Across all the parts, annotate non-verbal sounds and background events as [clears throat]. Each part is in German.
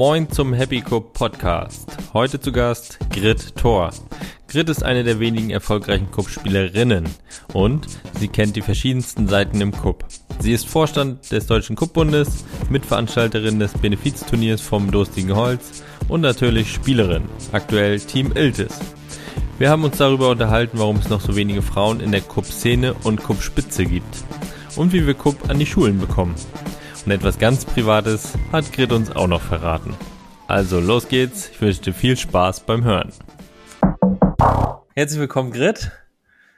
Moin zum Happy Cup Podcast. Heute zu Gast Grit Thor. Grit ist eine der wenigen erfolgreichen Cup-Spielerinnen und sie kennt die verschiedensten Seiten im Cup. Sie ist Vorstand des Deutschen Cup-Bundes, Mitveranstalterin des Benefizturniers vom Durstigen Holz und natürlich Spielerin, aktuell Team Iltis. Wir haben uns darüber unterhalten, warum es noch so wenige Frauen in der Cup-Szene und Cup-Spitze gibt und wie wir Cup an die Schulen bekommen. Und etwas ganz Privates hat Grit uns auch noch verraten. Also los geht's, ich wünsche dir viel Spaß beim Hören. Herzlich willkommen, Grit.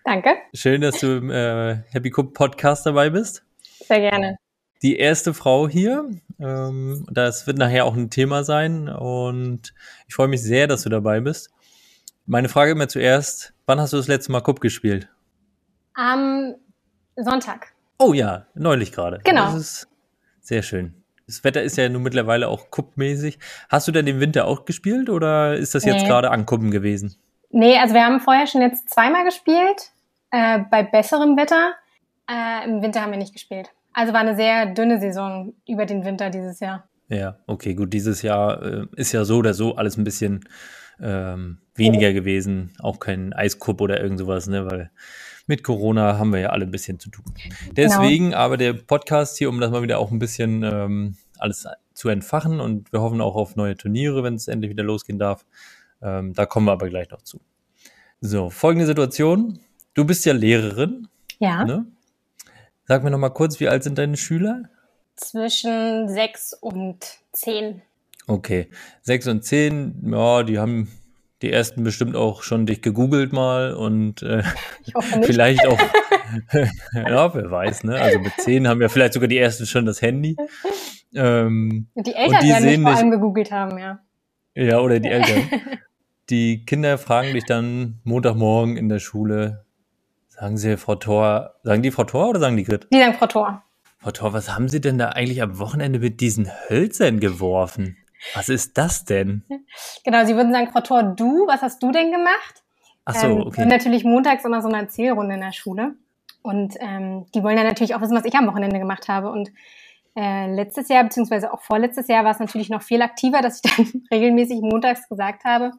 Danke. Schön, dass du im äh, Happy Cup Podcast dabei bist. Sehr gerne. Die erste Frau hier. Ähm, das wird nachher auch ein Thema sein und ich freue mich sehr, dass du dabei bist. Meine Frage immer zuerst, wann hast du das letzte Mal Cup gespielt? Am Sonntag. Oh ja, neulich gerade. Genau. Das ist sehr schön. Das Wetter ist ja nun mittlerweile auch kuppmäßig. Hast du denn den Winter auch gespielt oder ist das jetzt Nee. gerade ankuppen gewesen? Nee, also wir haben vorher schon jetzt zweimal gespielt, äh, bei besserem Wetter. Äh, Im Winter haben wir nicht gespielt. Also war eine sehr dünne Saison über den Winter dieses Jahr. Ja, okay, gut. Dieses Jahr äh, ist ja so oder so alles ein bisschen ähm, weniger gewesen. Auch kein Eiskupp oder irgend sowas, ne? Weil mit Corona haben wir ja alle ein bisschen zu tun. Deswegen aber der Podcast hier, um das mal wieder auch ein bisschen ähm, alles zu entfachen und wir hoffen auch auf neue Turniere, wenn es endlich wieder losgehen darf. Ähm, da kommen wir aber gleich noch zu. So, folgende Situation. Du bist ja Lehrerin, Ja. ne? Sag mir noch mal kurz, wie alt sind deine Schüler? Zwischen sechs und zehn. Okay, sechs und zehn, ja, die haben die ersten bestimmt auch schon dich gegoogelt mal und äh, vielleicht auch, [laughs] [laughs] ja, wer weiß, ne? Also mit zehn haben ja vielleicht sogar die ersten schon das Handy. Ähm, Und die Eltern die werden mich sehen vor allem gegoogelt haben, ja. ja, oder die Eltern. [laughs] Die Kinder fragen dich dann Montagmorgen in der Schule, sagen sie Frau Thor, sagen die Frau Thor oder sagen die Grit? Die sagen Frau Thor. Frau Thor, was haben Sie denn da eigentlich am Wochenende mit diesen Hölzern geworfen? Was ist das denn? Genau, sie würden sagen, Frau Thor, du, was hast du denn gemacht? Ach so, ähm, okay. Und natürlich montags immer so eine Erzählrunde in der Schule. Und ähm, die wollen dann natürlich auch wissen, was ich am Wochenende gemacht habe. Und äh, letztes Jahr, beziehungsweise auch vorletztes Jahr, war es natürlich noch viel aktiver, dass ich [laughs] dann regelmäßig montags gesagt habe,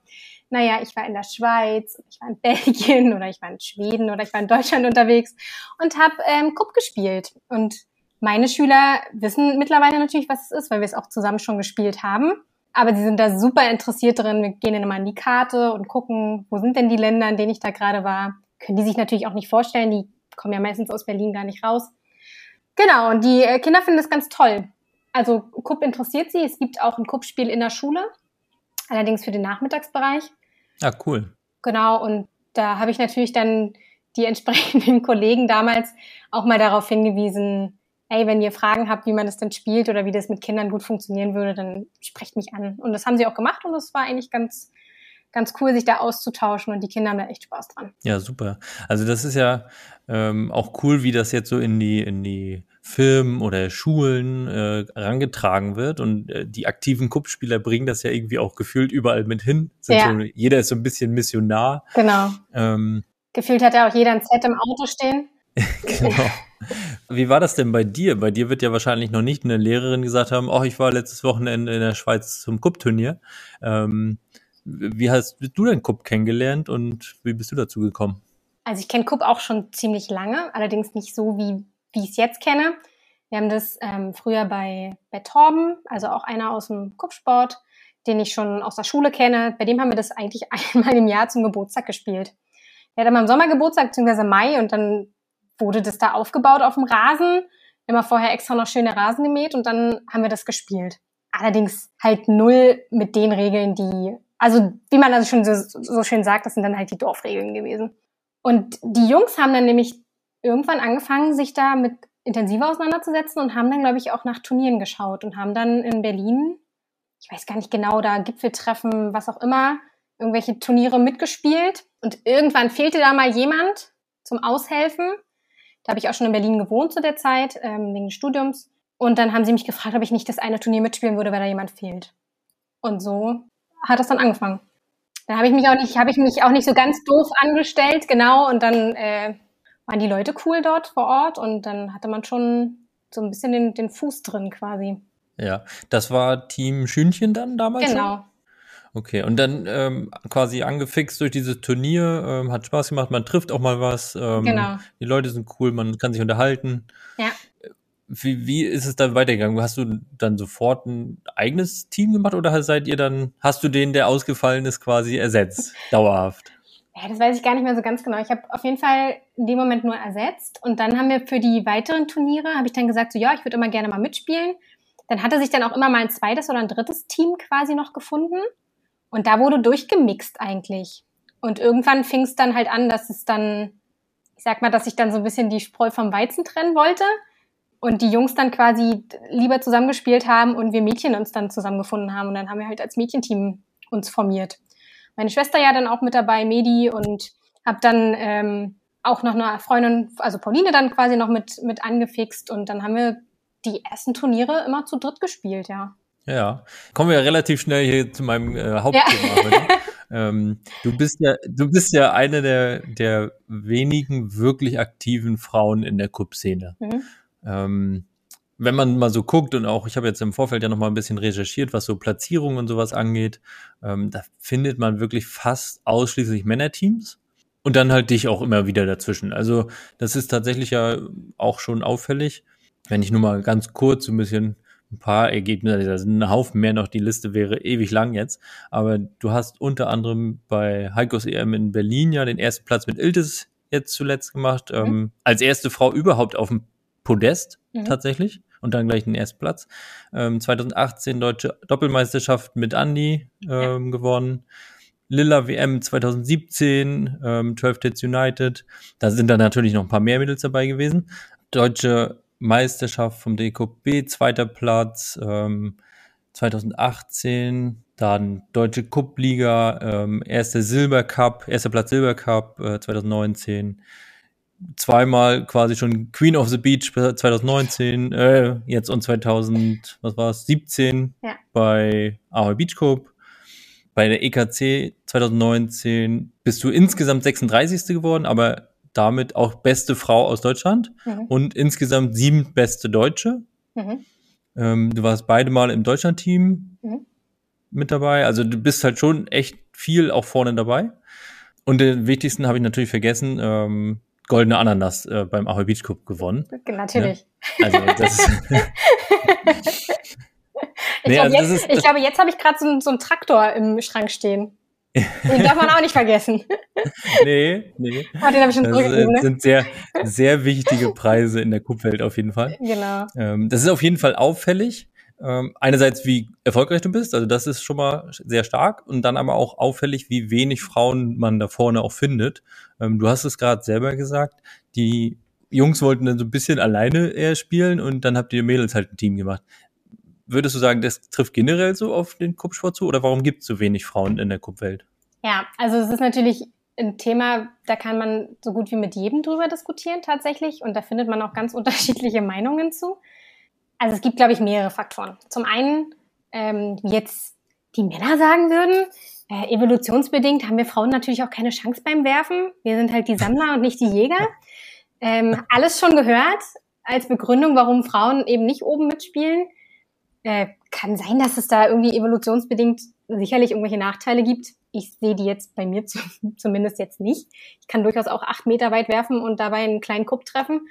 naja, ich war in der Schweiz, ich war in Belgien [laughs] oder ich war in Schweden oder ich war in Deutschland unterwegs und habe ähm, Kupp gespielt. Und meine Schüler wissen mittlerweile natürlich, was es ist, weil wir es auch zusammen schon gespielt haben. Aber sie sind da super interessiert drin. Wir gehen dann immer an die Karte und gucken, wo sind denn die Länder, in denen ich da gerade war. Können die sich natürlich auch nicht vorstellen. Die kommen ja meistens aus Berlin gar nicht raus. Genau, und die äh, Kinder finden das ganz toll. Also Kupp interessiert sie. Es gibt auch ein Kuppspiel in der Schule, allerdings für den Nachmittagsbereich. Ah, cool. Genau, und da habe ich natürlich dann die entsprechenden [laughs] Kollegen damals auch mal darauf hingewiesen, ey, wenn ihr Fragen habt, wie man das denn spielt oder wie das mit Kindern gut funktionieren würde, dann sprecht mich an. Und das haben sie auch gemacht und das war eigentlich ganz, ganz cool, sich da auszutauschen und die Kinder haben da echt Spaß dran. Ja, super. Also das ist ja ähm, auch cool, wie das jetzt so in die in die Firmen oder Schulen äh, herangetragen wird und äh, die aktiven Kuppspieler bringen das ja irgendwie auch gefühlt überall mit hin. Ja. so, jeder ist so ein bisschen Missionar. Genau. Ähm, Gefühlt hat ja auch jeder ein Set im Auto stehen. [laughs] genau. [laughs] Wie war das denn bei dir? Bei dir wird ja wahrscheinlich noch nicht eine Lehrerin gesagt haben, oh, ich war letztes Wochenende in der Schweiz zum Kuppturnier. Ähm, wie hast du dein Kupp kennengelernt und wie bist du dazu gekommen? Also ich kenne Kupp auch schon ziemlich lange, allerdings nicht so, wie, wie ich es jetzt kenne. Wir haben das ähm, früher bei, bei Torben, also auch einer aus dem Kuppsport, den ich schon aus der Schule kenne. Bei dem haben wir das eigentlich [laughs] einmal im Jahr zum Geburtstag gespielt. Der hat immer im Sommer Geburtstag, beziehungsweise Mai, und dann wurde das da aufgebaut auf dem Rasen. Immer vorher extra noch schöne Rasen gemäht und dann haben wir das gespielt. Allerdings halt null mit den Regeln, die, also wie man also schon so, so schön sagt, das sind dann halt die Dorfregeln gewesen. Und die Jungs haben dann nämlich irgendwann angefangen, sich da mit intensiver auseinanderzusetzen und haben dann, glaube ich, auch nach Turnieren geschaut und haben dann in Berlin, ich weiß gar nicht genau, da Gipfeltreffen, was auch immer, irgendwelche Turniere mitgespielt. Und irgendwann fehlte da mal jemand zum Aushelfen. Da habe ich auch schon in Berlin gewohnt zu der Zeit, ähm, wegen des Studiums. Und dann haben sie mich gefragt, ob ich nicht das eine Turnier mitspielen würde, weil da jemand fehlt. Und so hat das dann angefangen. Da habe ich mich auch nicht, habe ich mich auch nicht so ganz doof angestellt, genau. Und dann äh, waren die Leute cool dort vor Ort und dann hatte man schon so ein bisschen den, den Fuß drin quasi. Ja, das war Team Schünchen dann damals? Genau. Schon? Okay, und dann ähm, quasi angefixt durch dieses Turnier, ähm, hat Spaß gemacht, man trifft auch mal was. Ähm, genau. Die Leute sind cool, man kann sich unterhalten. Ja. Wie, wie ist es dann weitergegangen? Hast du dann sofort ein eigenes Team gemacht oder seid ihr dann, hast du den, der ausgefallen ist, quasi ersetzt, [laughs] dauerhaft? Ja, das weiß ich gar nicht mehr so ganz genau. Ich habe auf jeden Fall in dem Moment nur ersetzt und dann haben wir für die weiteren Turniere, habe ich dann gesagt, so ja, ich würde immer gerne mal mitspielen. Dann hatte sich dann auch immer mal ein zweites oder ein drittes Team quasi noch gefunden und da wurde durchgemixt eigentlich. Und irgendwann fing es dann halt an, dass es dann, ich sag mal, dass ich dann so ein bisschen die Spreu vom Weizen trennen wollte und die Jungs dann quasi lieber zusammengespielt haben und wir Mädchen uns dann zusammengefunden haben und dann haben wir halt als Mädchenteam uns formiert. Meine Schwester ja dann auch mit dabei, Medi und habe dann ähm, auch noch eine Freundin, also Pauline dann quasi noch mit mit angefixt und dann haben wir die ersten Turniere immer zu dritt gespielt, ja. Ja, kommen wir relativ schnell hier zu meinem äh, Hauptthema. Ja. [laughs] ähm, du bist ja, du bist ja eine der der wenigen wirklich aktiven Frauen in der Cup-Szene. Mhm. Ähm, wenn man mal so guckt und auch, ich habe jetzt im Vorfeld ja noch mal ein bisschen recherchiert, was so Platzierungen und sowas angeht, ähm, da findet man wirklich fast ausschließlich Männerteams und dann halt dich auch immer wieder dazwischen. Also das ist tatsächlich ja auch schon auffällig. Wenn ich nur mal ganz kurz so ein bisschen ein paar Ergebnisse, da sind ein Haufen mehr noch, die Liste wäre ewig lang jetzt, aber du hast unter anderem bei Heikos EM in Berlin ja den ersten Platz mit Iltis jetzt zuletzt gemacht, mhm. ähm, als erste Frau überhaupt auf dem Podest mhm. tatsächlich und dann gleich den ersten Platz. Ähm, 2018 deutsche Doppelmeisterschaft mit Andy ähm, ja. gewonnen. Lilla WM 2017, ähm, 12 Tits United. Da sind dann natürlich noch ein paar mehr Mädels dabei gewesen. Deutsche Meisterschaft vom DKB, zweiter Platz, ähm, 2018, dann Deutsche Cup-Liga, ähm, erster Silbercup, erster Platz Silbercup äh, 2019, zweimal quasi schon Queen of the Beach 2019, äh, jetzt und 2000, was war es, 17 ja. bei Ahoy Beach Cup. Bei der EKC 2019 bist du insgesamt 36. geworden, aber damit auch beste Frau aus Deutschland mhm. und insgesamt sieben beste Deutsche. Mhm. Ähm, du warst beide Mal im Deutschlandteam mhm. mit dabei. Also du bist halt schon echt viel auch vorne dabei. Und den wichtigsten habe ich natürlich vergessen, ähm, goldene Ananas äh, beim Ahoy Beach Cup gewonnen. Natürlich. Ja? Also das [laughs] [laughs] ich, nee, glaube, also jetzt, ich glaube, jetzt habe ich gerade so, so einen Traktor im Schrank stehen. Den darf man auch nicht vergessen. [laughs] Nee, nee. Oh, den habe ich schon das ne? sind sehr, sehr wichtige Preise in der Kuppwelt auf jeden Fall. Genau. Ähm, das ist auf jeden Fall auffällig. Ähm, einerseits, wie erfolgreich du bist, also das ist schon mal sehr stark. Und dann aber auch auffällig, wie wenig Frauen man da vorne auch findet. Ähm, du hast es gerade selber gesagt, die Jungs wollten dann so ein bisschen alleine eher spielen und dann habt ihr Mädels halt ein Team gemacht würdest du sagen, das trifft generell so auf den Kuppsport zu oder warum gibt es so wenig Frauen in der Kuppwelt? Ja, also es ist natürlich ein Thema, da kann man so gut wie mit jedem drüber diskutieren tatsächlich und da findet man auch ganz [laughs] unterschiedliche Meinungen zu. Also es gibt, glaube ich, mehrere Faktoren. Zum einen, ähm, wie jetzt die Männer sagen würden, äh, evolutionsbedingt haben wir Frauen natürlich auch keine Chance beim Werfen. Wir sind halt die Sammler und nicht die Jäger. [laughs] Ähm, alles schon gehört als Begründung, warum Frauen eben nicht oben mitspielen. Äh, kann sein, dass es da irgendwie evolutionsbedingt sicherlich irgendwelche Nachteile gibt. Ich sehe die jetzt bei mir zu, [laughs] zumindest jetzt nicht. Ich kann durchaus auch acht Meter weit werfen und dabei einen kleinen Kupp treffen.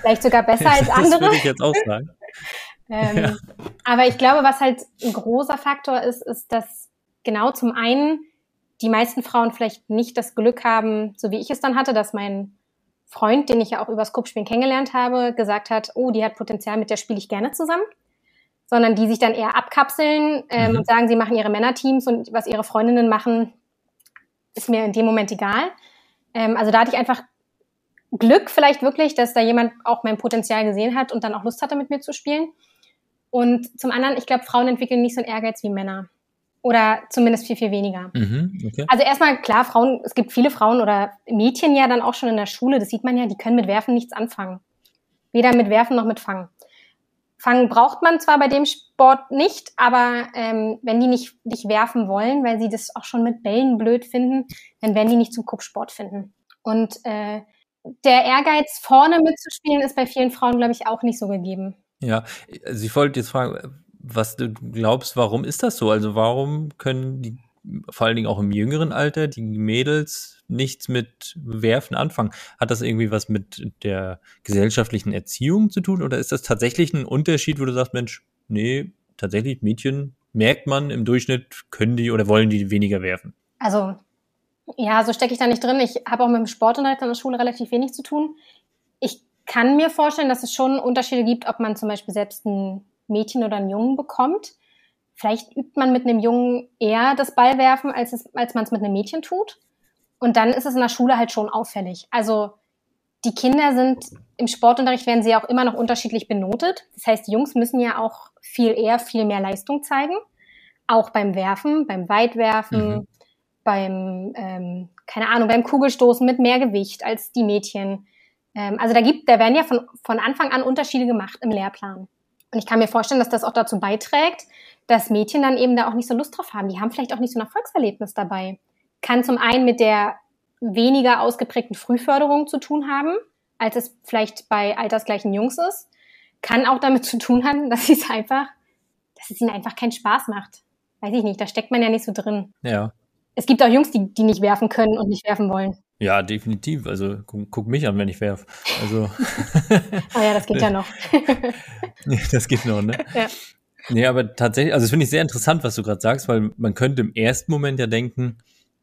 Vielleicht sogar [laughs] besser als andere. das würde ich jetzt auch sagen. [laughs] ähm, ja. Aber ich glaube, was halt ein großer Faktor ist, ist, dass genau zum einen die meisten Frauen vielleicht nicht das Glück haben, so wie ich es dann hatte, dass mein Freund, den ich ja auch übers Kuppspielen kennengelernt habe, gesagt hat, oh, die hat Potenzial, mit der spiele ich gerne zusammen sondern die sich dann eher abkapseln ähm, mhm. und sagen, sie machen ihre Männerteams und was ihre Freundinnen machen, ist mir in dem Moment egal. Ähm, also da hatte ich einfach Glück vielleicht wirklich, dass da jemand auch mein Potenzial gesehen hat und dann auch Lust hatte, mit mir zu spielen. Und zum anderen, ich glaube, Frauen entwickeln nicht so einen Ehrgeiz wie Männer. Oder zumindest viel, viel weniger. Mhm, okay. Also erstmal, klar, Frauen, es gibt viele Frauen oder Mädchen ja dann auch schon in der Schule, das sieht man ja, die können mit Werfen nichts anfangen. Weder mit Werfen noch mit Fangen. Fangen braucht man zwar bei dem Sport nicht, aber ähm, wenn die nicht, nicht werfen wollen, weil sie das auch schon mit Bällen blöd finden, dann werden die nicht zum Kuppsport finden. Und äh, der Ehrgeiz, vorne mitzuspielen, ist bei vielen Frauen, glaube ich, auch nicht so gegeben. Ja, also wollte jetzt fragen, was du glaubst, warum ist das so? Also warum können die vor allen Dingen auch im jüngeren Alter die Mädels nichts mit Werfen anfangen? Hat das irgendwie was mit der gesellschaftlichen Erziehung zu tun oder ist das tatsächlich ein Unterschied, wo du sagst, Mensch, nee, tatsächlich Mädchen merkt man im Durchschnitt, können die oder wollen die weniger werfen? Also ja, so stecke ich da nicht drin. Ich habe auch mit dem Sportunterricht an der Schule relativ wenig zu tun. Ich kann mir vorstellen, dass es schon Unterschiede gibt, ob man zum Beispiel selbst ein Mädchen oder einen Jungen bekommt. Vielleicht übt man mit einem Jungen eher das Ballwerfen, als, es, als man es mit einem Mädchen tut. Und dann ist es in der Schule halt schon auffällig. Also die Kinder sind im Sportunterricht werden sie auch immer noch unterschiedlich benotet. Das heißt, die Jungs müssen ja auch viel eher, viel mehr Leistung zeigen. Auch beim Werfen, beim Weitwerfen, mhm. beim, ähm, keine Ahnung, beim Kugelstoßen mit mehr Gewicht als die Mädchen. Ähm, also da gibt, da werden ja von, von Anfang an Unterschiede gemacht im Lehrplan. Und ich kann mir vorstellen, dass das auch dazu beiträgt, dass Mädchen dann eben da auch nicht so Lust drauf haben. Die haben vielleicht auch nicht so ein Erfolgserlebnis dabei. Kann zum einen mit der weniger ausgeprägten Frühförderung zu tun haben, als es vielleicht bei altersgleichen Jungs ist. Kann auch damit zu tun haben, [laughs] dass es einfach, dass es ihnen einfach keinen Spaß macht. Weiß ich nicht, da steckt man ja nicht so drin. Ja. Es gibt auch Jungs, die, die nicht werfen können und nicht werfen wollen. Ja, definitiv. Also guck, guck mich an, wenn ich werf. Also. oh [laughs] ja, das geht ja [laughs] noch. das geht noch, ne? Ja. Nee, aber tatsächlich, also das finde ich sehr interessant, was du gerade sagst, weil man könnte im ersten Moment ja denken,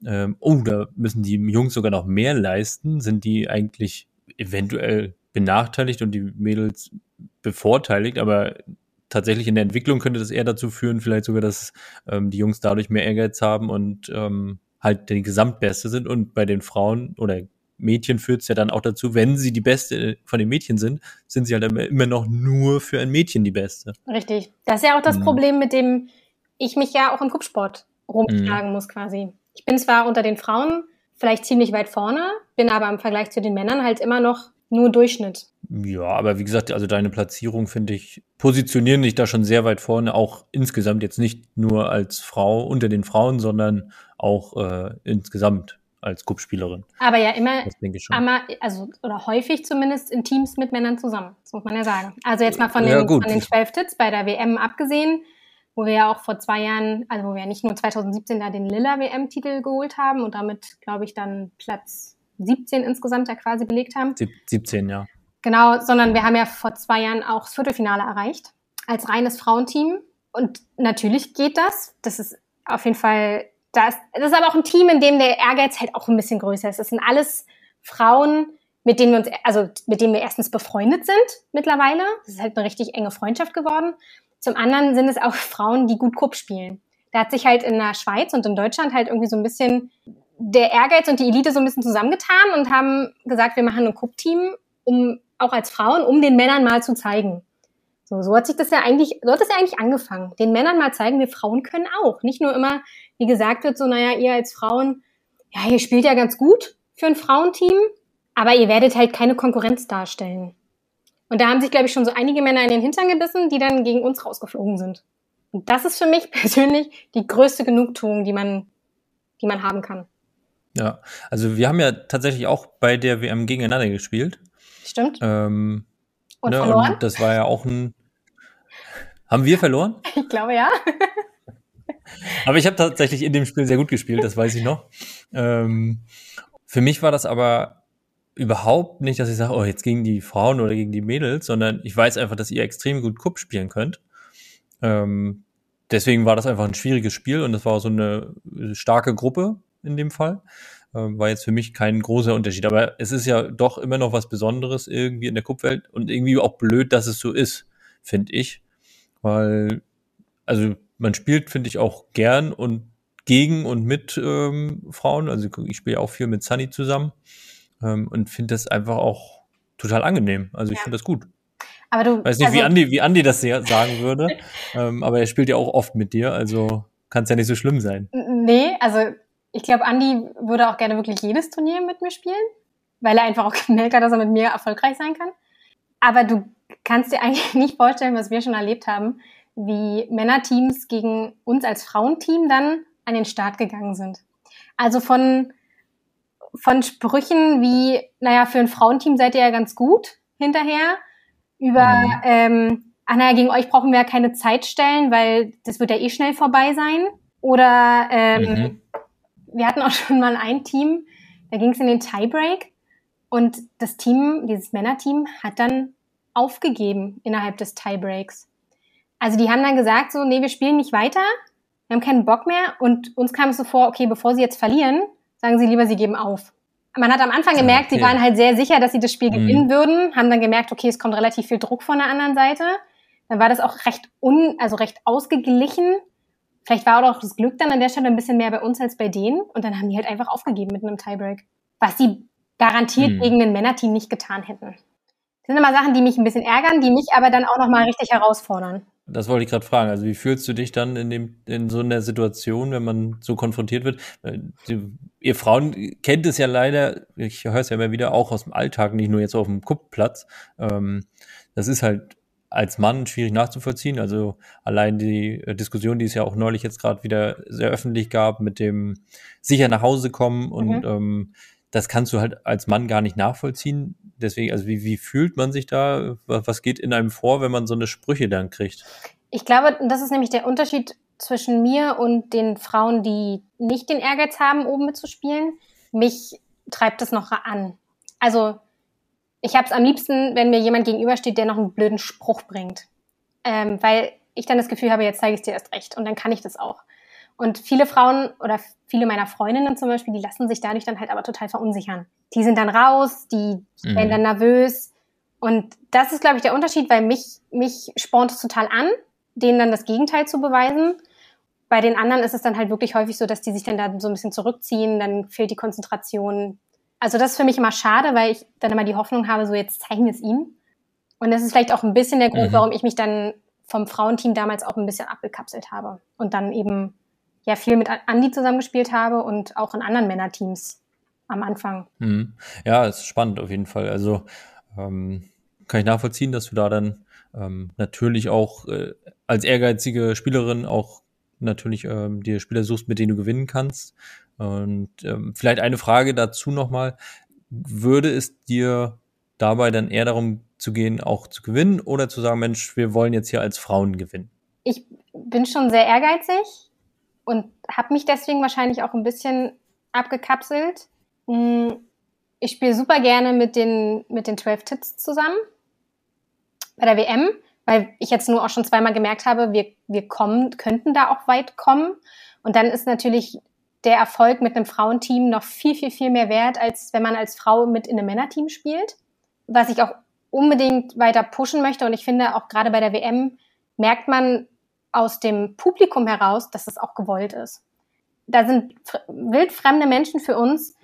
ähm, oh, da müssen die Jungs sogar noch mehr leisten. Sind die eigentlich eventuell benachteiligt und die Mädels bevorteiligt? Aber tatsächlich in der Entwicklung könnte das eher dazu führen, vielleicht sogar, dass ähm, die Jungs dadurch mehr Ehrgeiz haben und ähm, halt die Gesamtbeste sind und bei den Frauen oder Mädchen führt es ja dann auch dazu, wenn sie die Beste von den Mädchen sind, sind sie halt immer noch nur für ein Mädchen die Beste. Richtig. Das ist ja auch das mhm. Problem, mit dem ich mich ja auch im Kuppsport rumschlagen mhm. muss quasi. Ich bin zwar unter den Frauen vielleicht ziemlich weit vorne, bin aber im Vergleich zu den Männern halt immer noch nur Durchschnitt. Ja, aber wie gesagt, also deine Platzierung finde ich, positionieren dich da schon sehr weit vorne, auch insgesamt jetzt nicht nur als Frau unter den Frauen, sondern auch äh, insgesamt als Cup-Spielerin. Aber ja immer, immer, also oder häufig zumindest in Teams mit Männern zusammen. Das muss man ja sagen. Also jetzt mal von den, ja, von den 12 Tits bei der WM abgesehen, wo wir ja auch vor zwei Jahren, also wo wir ja nicht nur 2017 da den Lilla WM-Titel geholt haben und damit, glaube ich, dann Platz 17 insgesamt ja quasi belegt haben. 17, ja. Genau, sondern wir haben ja vor zwei Jahren auch das Viertelfinale erreicht als reines Frauenteam. Und natürlich geht das. Das ist auf jeden Fall das, das ist aber auch ein Team, in dem der Ehrgeiz halt auch ein bisschen größer ist. Das sind alles Frauen, mit denen wir uns, also mit denen wir erstens befreundet sind mittlerweile. Das ist halt eine richtig enge Freundschaft geworden. Zum anderen sind es auch Frauen, die gut Kupp spielen. Da hat sich halt in der Schweiz und in Deutschland halt irgendwie so ein bisschen der Ehrgeiz und die Elite so ein bisschen zusammengetan und haben gesagt, wir machen ein Kupp-Team, um auch als Frauen, um den Männern mal zu zeigen. So, so hat sich das ja eigentlich, so hat das ja eigentlich angefangen. Den Männern mal zeigen, wir Frauen können auch. Nicht nur immer wie gesagt wird, so, naja, ihr als Frauen, ja, ihr spielt ja ganz gut für ein Frauenteam, aber ihr werdet halt keine Konkurrenz darstellen. Und da haben sich, glaube ich, schon so einige Männer in den Hintern gebissen, die dann gegen uns rausgeflogen sind. Und das ist für mich [laughs] persönlich die größte Genugtuung, die man, die man haben kann. Ja, also wir haben ja tatsächlich auch bei der WM gegeneinander gespielt. Stimmt. Ähm, und ne, verloren? Und das war ja auch ein. Haben wir verloren? [laughs] Ich glaube ja. [laughs] aber ich habe tatsächlich in dem Spiel sehr gut gespielt, das weiß ich noch. Ähm, für mich war das aber überhaupt nicht, dass ich sage, oh, jetzt gegen die Frauen oder gegen die Mädels, sondern ich weiß einfach, dass ihr extrem gut Cup spielen könnt. Ähm, deswegen war das einfach ein schwieriges Spiel und das war so eine starke Gruppe in dem Fall. Ähm, war jetzt für mich kein großer Unterschied. Aber es ist ja doch immer noch was Besonderes irgendwie in der Cup-Welt und irgendwie auch blöd, dass es so ist, finde ich. Weil, also man spielt, finde ich, auch gern und gegen und mit ähm, Frauen. Also ich spiele auch viel mit Sunny zusammen ähm, und finde das einfach auch total angenehm. Also ich ja. finde das gut. Aber du, weiß nicht, also, wie Andi, wie Andi das sagen würde, [laughs] ähm, aber er spielt ja auch oft mit dir, also kann es ja nicht so schlimm sein. Nee, also ich glaube, Andi würde auch gerne wirklich jedes Turnier mit mir spielen, weil er einfach auch [laughs] gemerkt hat, dass er mit mir erfolgreich sein kann. Aber du kannst dir eigentlich nicht vorstellen, was wir schon erlebt haben, wie Männerteams gegen uns als Frauenteam dann an den Start gegangen sind. Also von, von Sprüchen wie, naja, für ein Frauenteam seid ihr ja ganz gut hinterher, über, mhm. ähm, ach naja, gegen euch brauchen wir ja keine Zeit stellen, weil das wird ja eh schnell vorbei sein. Oder ähm, mhm. wir hatten auch [laughs] schon mal ein Team, da ging es in den Tiebreak und das Team, dieses Männerteam, hat dann aufgegeben innerhalb des Tiebreaks. Also die haben dann gesagt so, nee, wir spielen nicht weiter, wir haben keinen Bock mehr und uns kam es so vor, okay, bevor sie jetzt verlieren, sagen sie lieber, sie geben auf. Man hat am Anfang gemerkt, okay. sie waren halt sehr sicher, dass sie das Spiel mhm. gewinnen würden, haben dann gemerkt, okay, es kommt relativ viel Druck von der anderen Seite. Dann war das auch recht un, also recht ausgeglichen. Vielleicht war auch das Glück dann an der Stelle ein bisschen mehr bei uns als bei denen und dann haben die halt einfach aufgegeben mit einem Tiebreak. Was sie garantiert mhm. gegen ein Männerteam nicht getan hätten. Das sind immer Sachen, die mich ein bisschen ärgern, die mich aber dann auch nochmal richtig herausfordern. Das wollte ich gerade fragen. Also wie fühlst du dich dann in dem in so einer Situation, wenn man so konfrontiert wird? Ihr Frauen kennt es ja leider, ich höre es ja immer wieder auch aus dem Alltag, nicht nur jetzt auf dem Kuppplatz. Ähm, das ist halt als Mann schwierig nachzuvollziehen. Also allein die Diskussion, die es ja auch neulich jetzt gerade wieder sehr öffentlich gab, mit dem sicher nach Hause kommen und mhm. ähm, das kannst du halt als Mann gar nicht nachvollziehen. Deswegen, also wie, wie fühlt man sich da? Was geht in einem vor, wenn man so eine Sprüche dann kriegt? Ich glaube, das ist nämlich der Unterschied zwischen mir und den Frauen, die nicht den Ehrgeiz haben, oben mitzuspielen. Mich treibt es noch an. Also ich habe es am liebsten, wenn mir jemand gegenübersteht, der noch einen blöden Spruch bringt. Ähm, weil ich dann das Gefühl habe, jetzt zeige ich es dir erst recht und dann kann ich das auch. Und viele Frauen oder viele meiner Freundinnen zum Beispiel, die lassen sich dadurch dann halt aber total verunsichern. Die sind dann raus, die mhm. werden dann nervös. Und das ist, glaube ich, der Unterschied, weil mich, mich spornt es total an, denen dann das Gegenteil zu beweisen. Bei den anderen ist es dann halt wirklich häufig so, dass die sich dann da so ein bisschen zurückziehen, dann fehlt die Konzentration. Also das ist für mich immer schade, weil ich dann immer die Hoffnung habe, so jetzt zeigen wir es ihnen. Und das ist vielleicht auch ein bisschen der Grund, mhm. warum ich mich dann vom Frauenteam damals auch ein bisschen abgekapselt habe und dann eben ja viel mit Andi zusammengespielt habe und auch in anderen Männerteams am Anfang. Mhm. Ja, ist spannend auf jeden Fall. Also ähm, kann ich nachvollziehen, dass du da dann ähm, natürlich auch äh, als ehrgeizige Spielerin auch natürlich ähm, dir Spieler suchst, mit denen du gewinnen kannst. Und ähm, vielleicht eine Frage dazu nochmal. Würde es dir dabei dann eher darum zu gehen, auch zu gewinnen oder zu sagen, Mensch, wir wollen jetzt hier als Frauen gewinnen? Ich bin schon sehr ehrgeizig und habe mich deswegen wahrscheinlich auch ein bisschen abgekapselt. Hm, ich spiele super gerne mit den, mit den 12 Tits zusammen bei der WM, weil ich jetzt nur auch schon zweimal gemerkt habe, wir, wir kommen, könnten da auch weit kommen. Und dann ist natürlich der Erfolg mit einem Frauenteam noch viel, viel, viel mehr wert, als wenn man als Frau mit in einem Männerteam spielt. Was ich auch unbedingt weiter pushen möchte. Und ich finde, auch gerade bei der WM merkt man, aus dem Publikum heraus, dass es auch gewollt ist. Da sind wildfremde Menschen für uns.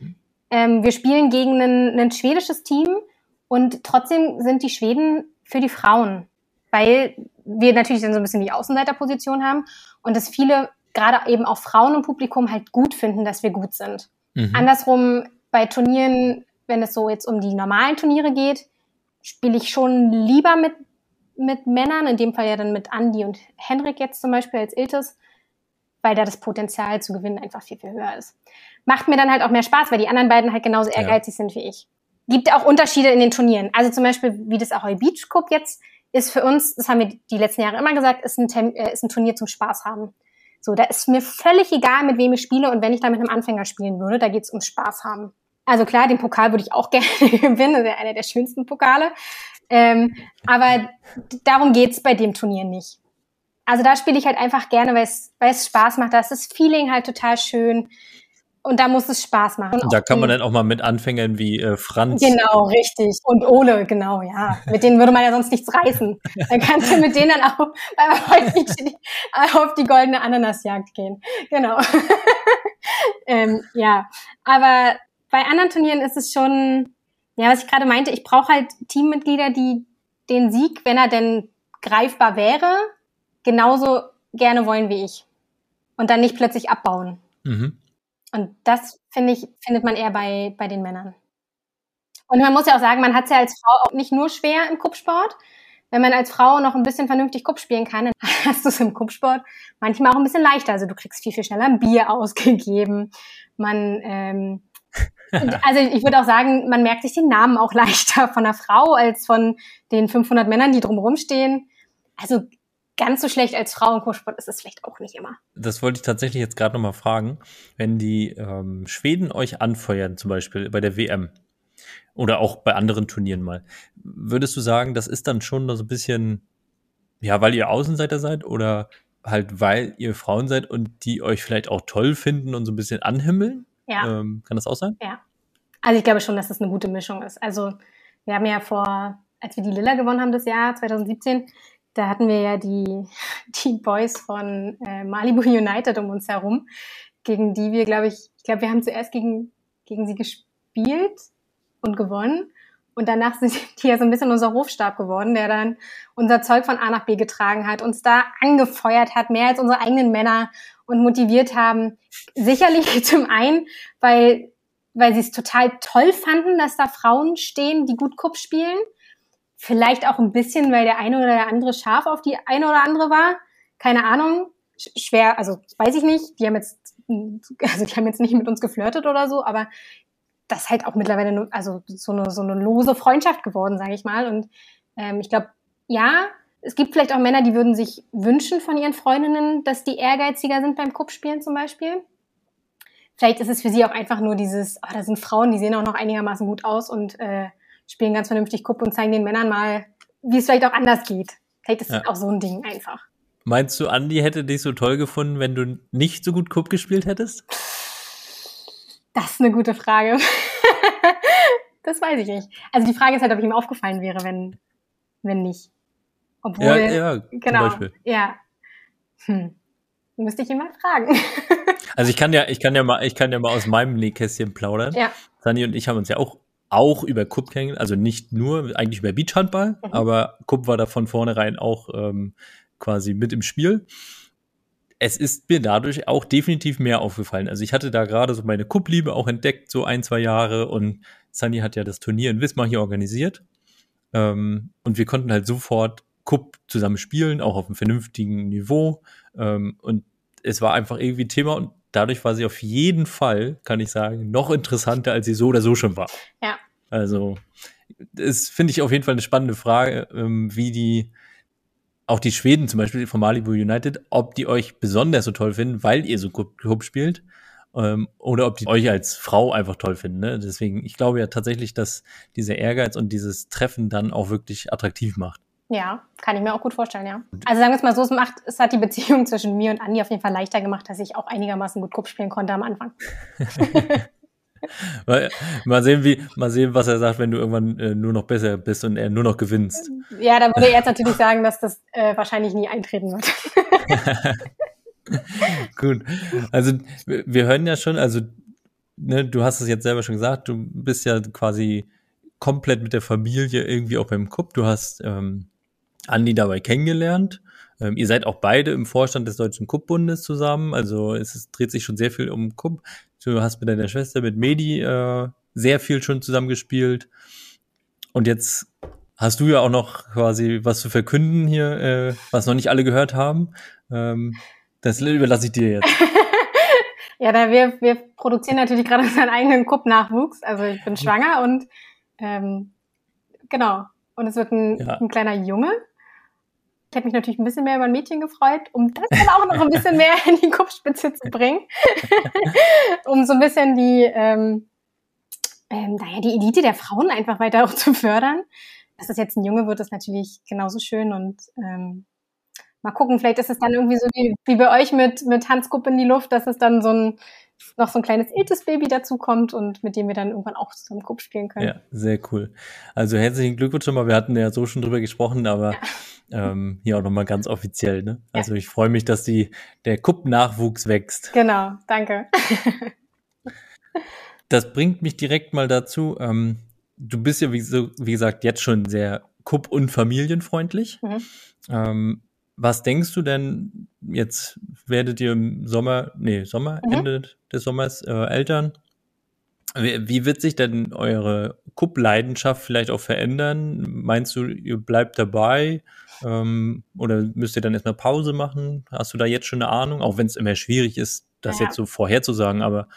Ähm, wir spielen gegen ein, ein schwedisches Team und trotzdem sind die Schweden für die Frauen, weil wir natürlich dann so ein bisschen die Außenseiterposition haben und dass viele, gerade eben auch Frauen im Publikum, halt gut finden, dass wir gut sind. Mhm. Andersrum bei Turnieren, wenn es so jetzt um die normalen Turniere geht, spiele ich schon lieber mit mit Männern, in dem Fall ja dann mit Andy und Henrik jetzt zum Beispiel als Iltis, weil da das Potenzial zu gewinnen einfach viel, viel höher ist. Macht mir dann halt auch mehr Spaß, weil die anderen beiden halt genauso ehrgeizig ja. sind wie ich. Gibt auch Unterschiede in den Turnieren. Also zum Beispiel, wie das Ahoy Beach Cup jetzt ist für uns, das haben wir die letzten Jahre immer gesagt, ist ein, äh, ist ein Turnier zum Spaß haben. So, da ist mir völlig egal, mit wem ich spiele und wenn ich da mit einem Anfänger spielen würde, da geht's ums Spaß haben. Also klar, den Pokal würde ich auch [laughs] gerne gewinnen, das ist ja einer der schönsten Pokale. Ähm, aber darum geht's bei dem Turnier nicht. Also da spiele ich halt einfach gerne, weil es, Spaß macht. Da ist das Feeling halt total schön. Und da muss es Spaß machen. Und da kann man dann auch mal mit Anfängern wie äh, Franz. Genau, richtig. Und Ole, genau, ja. Mit denen würde man ja sonst nichts reißen. Dann kannst du mit denen dann auch auf die goldene Ananasjagd gehen. Genau. [laughs] ähm, ja, aber bei anderen Turnieren ist es schon, ja, was ich gerade meinte, ich brauche halt Teammitglieder, die den Sieg, wenn er denn greifbar wäre, genauso gerne wollen wie ich. Und dann nicht plötzlich abbauen. Mhm. Und das, finde ich, findet man eher bei, bei den Männern. Und man muss ja auch sagen, man hat es ja als Frau auch nicht nur schwer im Kuppsport. Wenn man als Frau noch ein bisschen vernünftig Kupp spielen kann, dann [laughs] hast du es im Kuppsport manchmal auch ein bisschen leichter. Also du kriegst viel, viel schneller ein Bier [laughs] ausgegeben. Man ähm, also ich würde auch sagen, man merkt sich den Namen auch [laughs] leichter von einer Frau als von den 500 Männern, die drumherum stehen. Also ganz so schlecht als Frauenkurssport ist es vielleicht auch nicht immer. Das wollte ich tatsächlich jetzt gerade nochmal fragen. Wenn die ähm, Schweden euch anfeuern, zum Beispiel bei der WM oder auch bei anderen Turnieren mal, würdest du sagen, das ist dann schon so ein bisschen, ja, weil ihr Außenseiter seid oder halt weil ihr Frauen seid und die euch vielleicht auch toll finden und so ein bisschen anhimmeln? Ja. Ähm, kann das auch sein? Ja. Also ich glaube schon, dass das eine gute Mischung ist. Also wir haben ja vor, als wir die Lilla gewonnen haben das Jahr 2017, da hatten wir ja die, [laughs] die Boys von äh, Malibu United um uns herum, gegen die wir, glaube ich, ich glaube, wir haben zuerst gegen, gegen sie gespielt und gewonnen. Und danach sind die ja so ein bisschen unser Hofstab geworden, der dann unser Zeug von A nach B getragen hat, uns da angefeuert hat, mehr als unsere eigenen Männer und motiviert haben. Sicherlich [laughs] zum einen, weil, weil sie es total toll fanden, dass da Frauen stehen, die gut Kupp spielen. Vielleicht auch ein bisschen, weil der eine oder der andere scharf auf die eine oder andere war. Keine Ahnung. Schwer, also weiß ich nicht. Die haben jetzt, also die haben jetzt nicht mit uns geflirtet oder so, aber das ist halt auch mittlerweile nur, also so eine, so eine lose Freundschaft geworden, sage ich mal. Und ähm, ich glaube, ja, es gibt vielleicht auch Männer, die würden sich wünschen von ihren Freundinnen, dass die ehrgeiziger sind beim Kuppspielen zum Beispiel. Vielleicht ist es für sie auch einfach nur dieses, oh, da sind Frauen, die sehen auch noch einigermaßen gut aus und äh, spielen ganz vernünftig Kupp und zeigen den Männern mal, wie es vielleicht auch anders geht. Vielleicht ist es ja. auch so ein Ding einfach. Meinst du, Andi hätte dich so toll gefunden, wenn du nicht so gut Kupp gespielt hättest? Das ist eine gute Frage. [laughs] das weiß ich nicht. Also die Frage ist halt, ob ich ihm aufgefallen wäre, wenn, wenn nicht. Obwohl, ja, ja, genau, ja. Hm. Müsste ich ihn mal fragen. [laughs] also ich kann ja, ich kann ja mal, ich kann ja mal aus meinem Nähkästchen plaudern. Ja. Sani und ich haben uns ja auch auch über Kupp kennengelernt, also nicht nur eigentlich über Beachhandball, mhm. aber Kupp war da von vornherein auch ähm, quasi mit im Spiel. Es ist mir dadurch auch definitiv mehr aufgefallen. Also ich hatte da gerade so meine Kuppliebe auch entdeckt, so ein, zwei Jahre und Sunny hat ja das Turnier in Wismar hier organisiert. Ähm, und wir konnten halt sofort Kupp zusammen spielen, auch auf einem vernünftigen Niveau. Ähm, und es war einfach irgendwie Thema und dadurch war sie auf jeden Fall, kann ich sagen, noch interessanter, als sie so oder so schon war. Ja. Also, das finde ich auf jeden Fall eine spannende Frage, ähm, wie die, auch die Schweden zum Beispiel von Malibu United, ob die euch besonders so toll finden, weil ihr so gut spielt, ähm, oder ob die euch als Frau einfach toll finden. Ne? Deswegen, ich glaube ja tatsächlich, dass dieser Ehrgeiz und dieses Treffen dann auch wirklich attraktiv macht. Ja, kann ich mir auch gut vorstellen, ja. Also sagen wir es mal so, es macht, es hat die Beziehung [laughs] zwischen mir und Andi auf jeden Fall leichter gemacht, dass ich auch einigermaßen gut Kupp spielen konnte am Anfang. [laughs] mal sehen, wie, mal sehen, was er sagt, wenn du irgendwann äh, nur noch besser bist und er nur noch gewinnst. Ja, da würde er jetzt natürlich sagen, dass das äh, wahrscheinlich nie eintreten wird. [laughs] gut. Also wir hören ja schon, also ne, du hast es jetzt selber schon gesagt, du bist ja quasi komplett mit der Familie irgendwie auch beim Cup. Du hast ähm, Andi dabei kennengelernt. Ähm, ihr seid auch beide im Vorstand des Deutschen Cup-Bundes zusammen. Also es, es, dreht sich schon sehr viel um Cup. Du hast mit deiner Schwester, mit Medi, äh, sehr viel schon zusammengespielt. Und jetzt hast du ja auch noch quasi was zu verkünden hier, äh, was noch nicht alle gehört haben. Ähm, das überlasse ich dir jetzt. [laughs] ja, da wir, wir produzieren natürlich gerade [laughs] unseren eigenen Cup-Nachwuchs. Also ich bin schwanger und ähm, genau. Und es wird ein, ja. ein kleiner Junge. Ich hätte mich natürlich ein bisschen mehr über ein Mädchen gefreut, um das dann auch noch ein bisschen mehr in die Kopfspitze zu bringen. [laughs] um so ein bisschen die, ähm, ähm, naja, die Elite der Frauen einfach weiter auch [laughs] zu fördern. Dass es jetzt ein Junge wird, ist natürlich genauso schön und ähm, mal gucken, vielleicht ist es dann irgendwie so wie, wie bei euch mit, mit Hans Kupp in die Luft, dass es dann so ein noch so ein kleines iltes Baby dazu kommt und mit dem wir dann irgendwann auch zusammen Kupp spielen können. Ja, sehr cool. Also herzlichen Glückwunsch schon mal. Wir hatten ja so schon drüber gesprochen, aber ja. [laughs] ähm, hier auch nochmal ganz offiziell. Ne? Also ja. ich freue mich, dass die, der Kupp-Nachwuchs wächst. Genau, danke. [laughs] das bringt mich direkt mal dazu. Ähm, du bist ja, wie, so, wie gesagt, jetzt schon sehr Kupp- und familienfreundlich. Mhm. Ähm, was denkst du denn, jetzt werdet ihr im Sommer, nee, Sommer, mhm. Ende des Sommers äh, Eltern. Wie, wie, wird sich denn eure Kupp-Leidenschaft vielleicht auch verändern? Meinst du, ihr bleibt dabei? Ähm, oder müsst ihr dann erstmal Pause machen? Hast du da jetzt schon eine Ahnung? Auch wenn es immer schwierig ist, das ja. jetzt so vorherzusagen, aber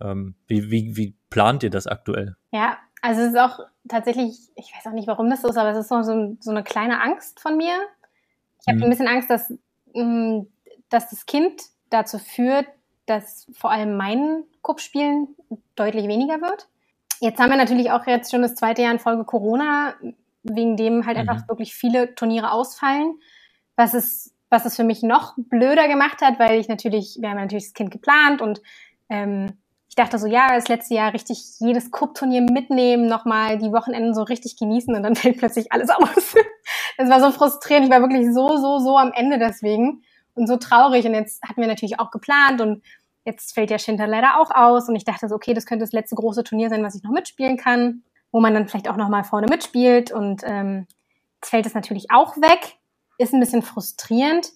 ähm, wie, wie, wie plant ihr das aktuell? Ja, also es ist auch tatsächlich, ich weiß auch nicht, warum das so ist, aber es ist so, so, so eine kleine Angst von mir, Ich habe mhm. ein bisschen Angst, dass, mm, dass das Kind dazu führt, dass vor allem mein Kuppspielen deutlich weniger wird. Jetzt haben wir natürlich auch jetzt schon das zweite Jahr in Folge Corona, wegen dem halt mhm. einfach wirklich viele Turniere ausfallen, was es, was es für mich noch blöder gemacht hat, weil ich natürlich, wir haben natürlich das Kind geplant und ähm, ich dachte so, ja, das letzte Jahr richtig jedes Cup-Turnier mitnehmen, nochmal die Wochenenden so richtig genießen und dann [laughs] fällt plötzlich alles aus. Das war so frustrierend. Ich war wirklich so, so, so am Ende deswegen und so traurig. Und jetzt hatten wir natürlich auch geplant und jetzt fällt der Schinter leider auch aus. Und ich dachte so, okay, das könnte das letzte große Turnier sein, was ich noch mitspielen kann, wo man dann vielleicht auch nochmal vorne mitspielt. Und ähm, jetzt fällt es natürlich auch weg. Ist ein bisschen frustrierend.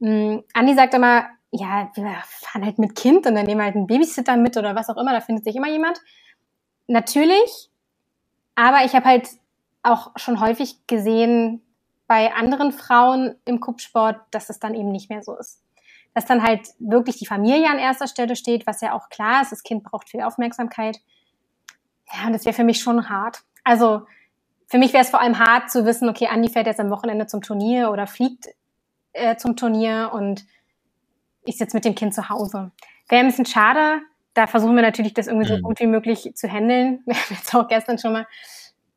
Ähm, Andi sagt immer, ja, wir fahren halt mit Kind und dann nehmen wir halt einen Babysitter mit oder was auch immer, da findet sich immer jemand. Natürlich, aber ich habe halt auch schon häufig gesehen bei anderen Frauen im Kuppsport, dass es dann eben nicht mehr so ist. Dass dann halt wirklich die Familie an erster Stelle steht, was ja auch klar ist, das Kind braucht viel Aufmerksamkeit. Ja, und das wäre für mich schon hart. Also für mich wäre es vor allem hart zu wissen, okay, Andi fährt jetzt am Wochenende zum Turnier oder fliegt äh, zum Turnier und ich sitze mit dem Kind zu Hause. Wäre ein bisschen schade. Da versuchen wir natürlich, das irgendwie so mhm. gut wie möglich zu handeln. [laughs] Wir haben jetzt auch gestern schon mal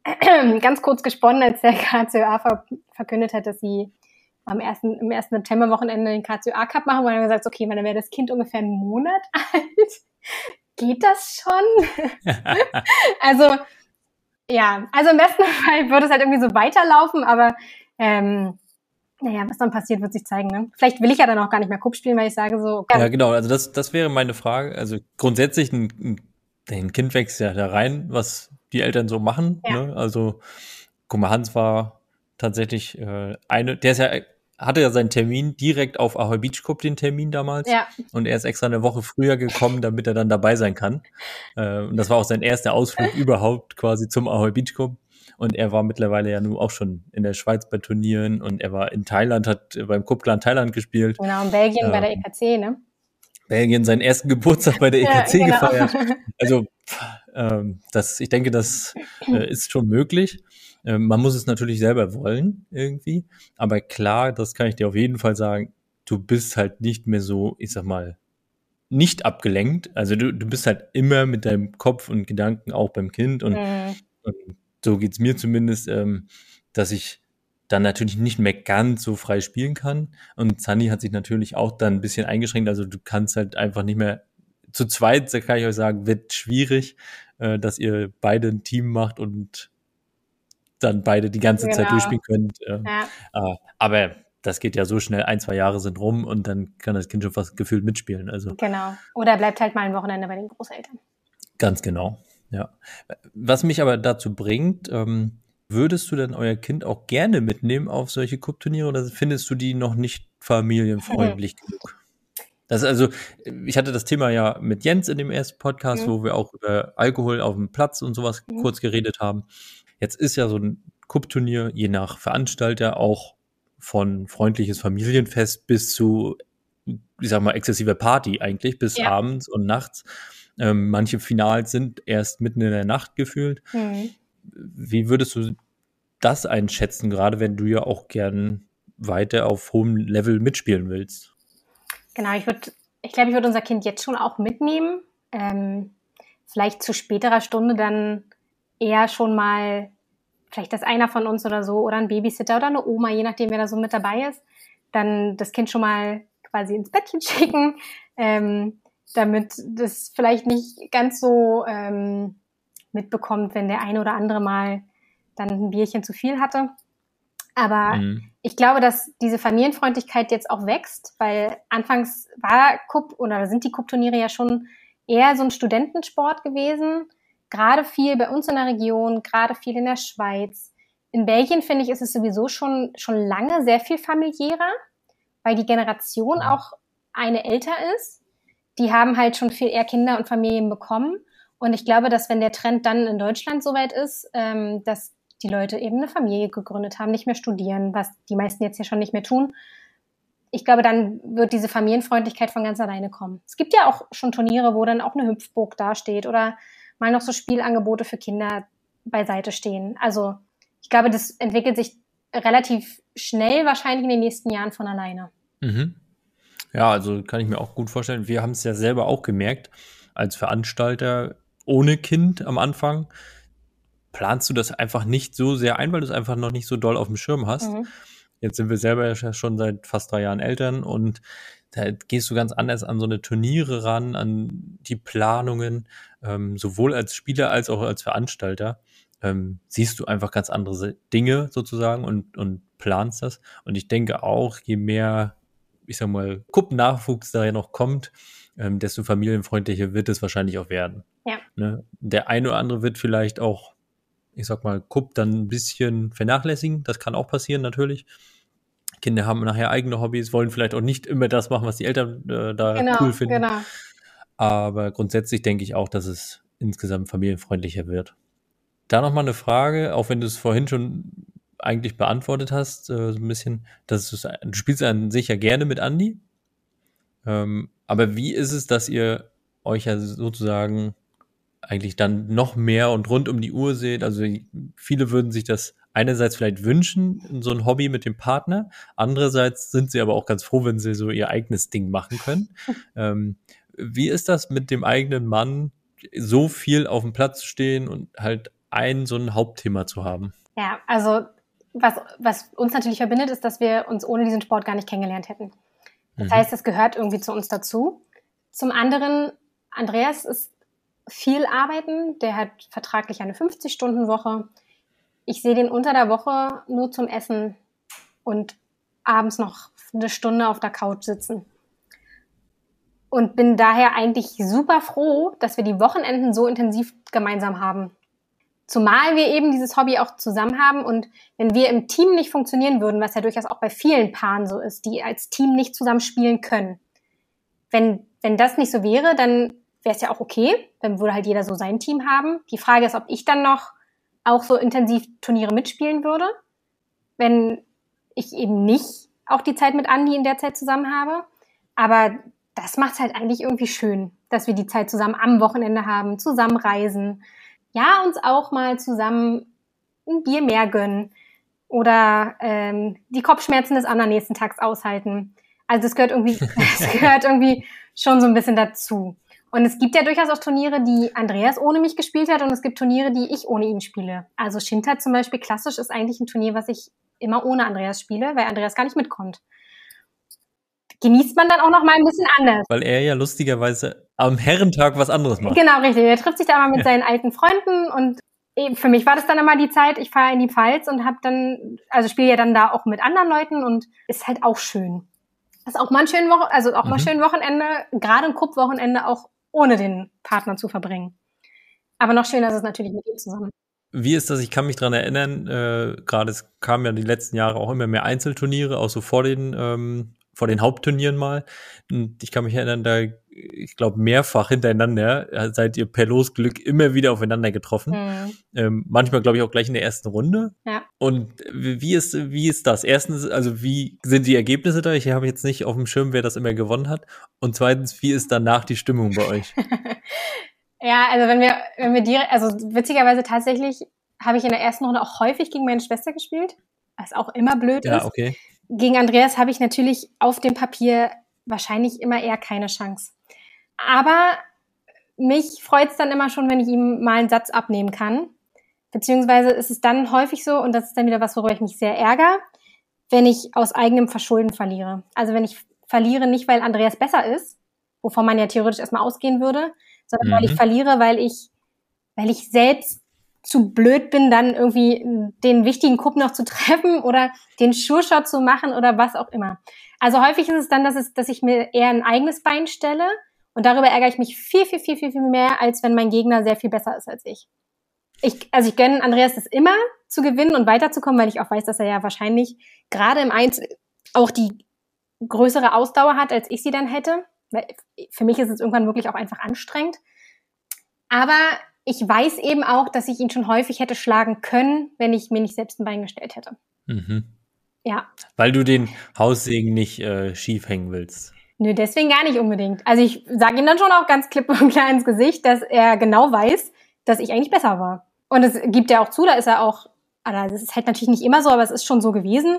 [clears throat] ganz kurz gesponnen, als der KCOA verkündet hat, dass sie am ersten, im ersten September-Wochenende den KCOA Cup machen, weil wir gesagt okay, dann wäre das Kind ungefähr einen Monat [laughs] alt. Geht das schon? [laughs] also, ja, also im besten Fall würde es halt irgendwie so weiterlaufen, aber ähm, naja, was dann passiert, wird sich zeigen. Ne? Vielleicht will ich ja dann auch gar nicht mehr Cup spielen, weil ich sage so. Okay. Ja, genau. Also das, das wäre meine Frage. Also grundsätzlich ein, ein Kind wächst ja da rein, was die Eltern so machen. Ja. Ne? Also guck mal, Hans war tatsächlich äh, eine, der ist ja hatte ja seinen Termin direkt auf Ahoy Beach Cup, den Termin damals. Ja. Und er ist extra eine Woche früher gekommen, damit er dann dabei sein kann. Äh, und das war auch sein erster Ausflug [laughs] überhaupt quasi zum Ahoy Beach Cup. Und er war mittlerweile ja nun auch schon in der Schweiz bei Turnieren und er war in Thailand, hat beim Cupclan Thailand gespielt. Genau, in Belgien ähm, bei der EKC, ne? Belgien seinen ersten Geburtstag bei der EKC ja, genau. gefeiert. [laughs] Also ähm, das, ich denke, das äh, ist schon möglich. Ähm, man muss es natürlich selber wollen irgendwie. Aber klar, das kann ich dir auf jeden Fall sagen, du bist halt nicht mehr so, ich sag mal, nicht abgelenkt. Also du, du bist halt immer mit deinem Kopf und Gedanken auch beim Kind und, mhm. und so geht's mir zumindest, ähm, dass ich dann natürlich nicht mehr ganz so frei spielen kann. Und Sunny hat sich natürlich auch dann ein bisschen eingeschränkt. Also du kannst halt einfach nicht mehr zu zweit, da kann ich euch sagen, wird schwierig, äh, dass ihr beide ein Team macht und dann beide die ganze genau. Zeit durchspielen könnt. Ähm, ja. äh, aber das geht ja so schnell, ein, zwei Jahre sind rum und dann kann das Kind schon fast gefühlt mitspielen. Also genau. Oder bleibt halt mal ein Wochenende bei den Großeltern. Ganz genau. Ja. Was mich aber dazu bringt, ähm, würdest du denn euer Kind auch gerne mitnehmen auf solche Cup-Turniere oder findest du die noch nicht familienfreundlich mhm. [laughs] genug? Das ist also, ich hatte das Thema ja mit Jens in dem ersten Podcast, mhm. wo wir auch über Alkohol auf dem Platz und sowas mhm. kurz geredet haben. Jetzt ist ja so ein Cup-Turnier je nach Veranstalter auch von freundliches Familienfest bis zu, ich sag mal, exzessiver Party eigentlich, bis ja. abends und nachts. Ähm, manche Finals sind erst mitten in der Nacht gefühlt. Mhm. Wie würdest du das einschätzen, gerade wenn du ja auch gern weiter auf hohem Level mitspielen willst? Genau, ich würde, ich glaube, ich würde unser Kind jetzt schon auch mitnehmen. Ähm, vielleicht zu späterer Stunde dann eher schon mal, vielleicht dass einer von uns oder so oder ein Babysitter oder eine Oma, je nachdem, wer da so mit dabei ist, dann das Kind schon mal quasi ins Bettchen schicken. Ähm, damit das vielleicht nicht ganz so ähm, mitbekommt, wenn der eine oder andere mal dann ein Bierchen zu viel hatte. Aber mhm. ich glaube, dass diese Familienfreundlichkeit jetzt auch wächst, weil anfangs war Cup oder sind die Cup-Turniere ja schon eher so ein Studentensport gewesen. Gerade viel bei uns in der Region, gerade viel in der Schweiz. In Belgien finde ich, ist es sowieso schon, schon lange sehr viel familiärer, weil die Generation auch eine älter ist die haben halt schon viel eher Kinder und Familien bekommen. Und ich glaube, dass wenn der Trend dann in Deutschland soweit ist, ähm, dass die Leute eben eine Familie gegründet haben, nicht mehr studieren, was die meisten jetzt ja schon nicht mehr tun. Ich glaube, dann wird diese Familienfreundlichkeit von ganz alleine kommen. Es gibt ja auch schon Turniere, wo dann auch eine Hüpfburg dasteht oder mal noch so Spielangebote für Kinder beiseite stehen. Also ich glaube, das entwickelt sich relativ schnell wahrscheinlich in den nächsten Jahren von alleine. Mhm. Ja, also kann ich mir auch gut vorstellen. Wir haben es ja selber auch gemerkt, als Veranstalter ohne Kind am Anfang, planst du das einfach nicht so sehr ein, weil du es einfach noch nicht so doll auf dem Schirm hast. Mhm. Jetzt sind wir selber ja schon seit fast drei Jahren Eltern und da gehst du ganz anders an so eine Turniere ran, an die Planungen, ähm, sowohl als Spieler als auch als Veranstalter. Ähm, siehst du einfach ganz andere Dinge sozusagen und, und planst das. Und ich denke auch, je mehr, ich sag mal, Kuppennachwuchs da ja noch kommt, ähm, desto familienfreundlicher wird es wahrscheinlich auch werden. Ja. Ne? Der eine oder andere wird vielleicht auch, ich sag mal, Kupp dann ein bisschen vernachlässigen. Das kann auch passieren natürlich. Kinder haben nachher eigene Hobbys, wollen vielleicht auch nicht immer das machen, was die Eltern äh, da genau, cool finden. Genau. Aber grundsätzlich denke ich auch, dass es insgesamt familienfreundlicher wird. Da nochmal eine Frage, auch wenn du es vorhin schon eigentlich beantwortet hast, äh, so ein bisschen, dass du, spielst an sich ja gerne mit Andy. Ähm, aber wie ist es, dass ihr euch ja sozusagen eigentlich dann noch mehr und rund um die Uhr seht? Also viele würden sich das einerseits vielleicht wünschen, so ein Hobby mit dem Partner. Andererseits sind sie aber auch ganz froh, wenn sie so ihr eigenes Ding machen können. [laughs] ähm, wie ist das mit dem eigenen Mann, so viel auf dem Platz zu stehen und halt ein so ein Hauptthema zu haben? Ja, also was, was uns natürlich verbindet, ist, dass wir uns ohne diesen Sport gar nicht kennengelernt hätten. Das mhm. heißt, es gehört irgendwie zu uns dazu. Zum anderen, Andreas ist viel arbeiten, der hat vertraglich eine 50-Stunden-Woche. Ich sehe den unter der Woche nur zum Essen und abends noch eine Stunde auf der Couch sitzen. Und bin daher eigentlich super froh, dass wir die Wochenenden so intensiv gemeinsam haben. Zumal wir eben dieses Hobby auch zusammen haben und wenn wir im Team nicht funktionieren würden, was ja durchaus auch bei vielen Paaren so ist, die als Team nicht zusammen spielen können. Wenn, wenn das nicht so wäre, dann wäre es ja auch okay, dann würde halt jeder so sein Team haben. Die Frage ist, ob ich dann noch auch so intensiv Turniere mitspielen würde, wenn ich eben nicht auch die Zeit mit Andi in der Zeit zusammen habe. Aber das macht es halt eigentlich irgendwie schön, dass wir die Zeit zusammen am Wochenende haben, zusammen reisen ja, uns auch mal zusammen ein Bier mehr gönnen oder ähm, die Kopfschmerzen des anderen nächsten Tags aushalten. Also es gehört irgendwie, [laughs] es gehört irgendwie schon so ein bisschen dazu. Und es gibt ja durchaus auch Turniere, die Andreas ohne mich gespielt hat und es gibt Turniere, die ich ohne ihn spiele. Also Shinta zum Beispiel klassisch ist eigentlich ein Turnier, was ich immer ohne Andreas spiele, weil Andreas gar nicht mitkommt genießt man dann auch noch mal ein bisschen anders. Weil er ja lustigerweise am Herrentag was anderes macht. Genau, richtig. Er trifft sich da mal mit seinen alten Freunden und für mich war das dann immer die Zeit, ich fahre in die Pfalz und habe dann, also spiele ja dann da auch mit anderen Leuten und ist halt auch schön. ist auch mal ein schön Woche, also auch mhm. mal schön Wochenende, gerade ein Kupp-Wochenende auch ohne den Partner zu verbringen. Aber noch schöner ist es natürlich mit ihm zusammen. Wie ist das? Ich kann mich dran erinnern, äh, gerade es kamen ja die letzten Jahre auch immer mehr Einzelturniere, auch so vor den ähm, vor den Hauptturnieren mal. Und ich kann mich erinnern, da, ich glaube, mehrfach hintereinander seid ihr per Losglück immer wieder aufeinander getroffen. Mhm. Ähm, manchmal, glaube ich, auch gleich in der ersten Runde. Ja. Und wie ist, wie ist das? Erstens, also wie sind die Ergebnisse da? Ich habe jetzt nicht auf dem Schirm, wer das immer gewonnen hat. Und zweitens, wie ist danach die Stimmung bei euch? [laughs] ja, also wenn wir, wenn wir direkt, also witzigerweise tatsächlich habe ich in der ersten Runde auch häufig gegen meine Schwester gespielt, was auch immer blöd ja, ist. Okay gegen Andreas habe ich natürlich auf dem Papier wahrscheinlich immer eher keine Chance. Aber mich freut es dann immer schon, wenn ich ihm mal einen Satz abnehmen kann. Beziehungsweise ist es dann häufig so, und das ist dann wieder was, worüber ich mich sehr ärgere, wenn ich aus eigenem Verschulden verliere. Also wenn ich verliere, nicht weil Andreas besser ist, wovon man ja theoretisch erstmal ausgehen würde, sondern mhm. weil ich mhm. verliere, weil ich, weil ich selbst zu blöd bin, dann irgendwie den wichtigen Kupp noch zu treffen oder den Sure-Shot zu machen oder was auch immer. Also häufig ist es dann, dass, es, dass ich mir eher ein eigenes Bein stelle und darüber ärgere ich mich viel, viel, viel, viel, viel mehr, als wenn mein Gegner sehr viel besser ist als ich. ich also ich gönne Andreas das immer zu gewinnen und weiterzukommen, weil ich auch weiß, dass er ja wahrscheinlich gerade im Eins auch die größere Ausdauer hat, als ich sie dann hätte. Für mich ist es irgendwann wirklich auch einfach anstrengend. Aber ich weiß eben auch, dass ich ihn schon häufig hätte schlagen können, wenn ich mir nicht selbst ein Bein gestellt hätte. Mhm. Ja. Weil du den Haussegen nicht äh, schief hängen willst. Nö, deswegen gar nicht unbedingt. Also ich sage ihm dann schon auch ganz klipp und klar ins Gesicht, dass er genau weiß, dass ich eigentlich besser war. Und es gibt ja auch zu, da ist er auch oder das ist halt natürlich nicht immer so, aber es ist schon so gewesen.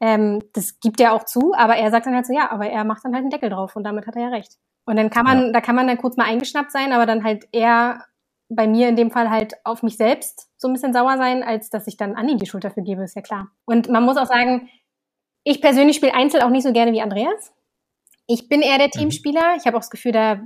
Ähm, das gibt er auch zu, aber er sagt dann halt so, ja, aber er macht dann halt einen Deckel drauf und damit hat er ja recht. Und dann kann man, ja. da kann man dann kurz mal eingeschnappt sein, aber dann halt eher bei mir in dem Fall halt auf mich selbst so ein bisschen sauer sein, als dass ich dann Anni die Schuld dafür gebe, ist ja klar. Und man muss auch sagen, ich persönlich spiele Einzel auch nicht so gerne wie Andreas. Ich bin eher der mhm. Teamspieler. Ich habe auch das Gefühl, da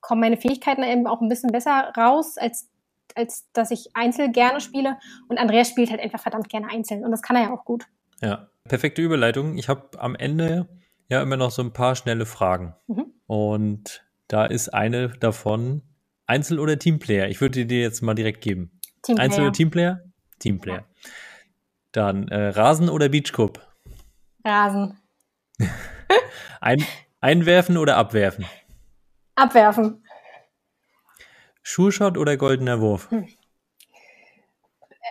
kommen meine Fähigkeiten eben auch ein bisschen besser raus, als, als dass ich Einzel gerne spiele. Und Andreas spielt halt einfach verdammt gerne Einzel. Und das kann er ja auch gut. Ja, perfekte Überleitung. Ich habe am Ende ja immer noch so ein paar schnelle Fragen. Mhm. Und da ist eine davon Einzel- oder Teamplayer. Ich würde dir jetzt mal direkt geben. Teamplayer. Einzel- oder Teamplayer? Teamplayer. Ja. Dann äh, Rasen oder Beachcup? Rasen. [laughs] Ein, einwerfen oder abwerfen? Abwerfen. Schulshot oder goldener Wurf? Hm.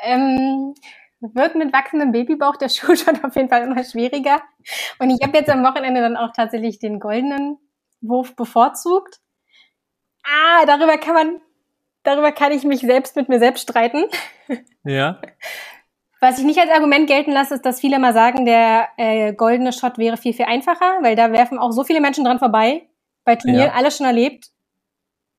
Ähm, wird mit wachsendem Babybauch der [laughs] Schulshot auf jeden Fall immer schwieriger. Und ich habe jetzt am Wochenende dann auch tatsächlich den goldenen Wurf bevorzugt. Ah, darüber kann man, darüber kann ich mich selbst mit mir selbst streiten. Ja. [laughs] Was ich nicht als Argument gelten lasse, ist, dass viele mal sagen, der äh, goldene Shot wäre viel, viel einfacher, weil da werfen auch so viele Menschen dran vorbei. Bei Turnieren ja. alles schon erlebt.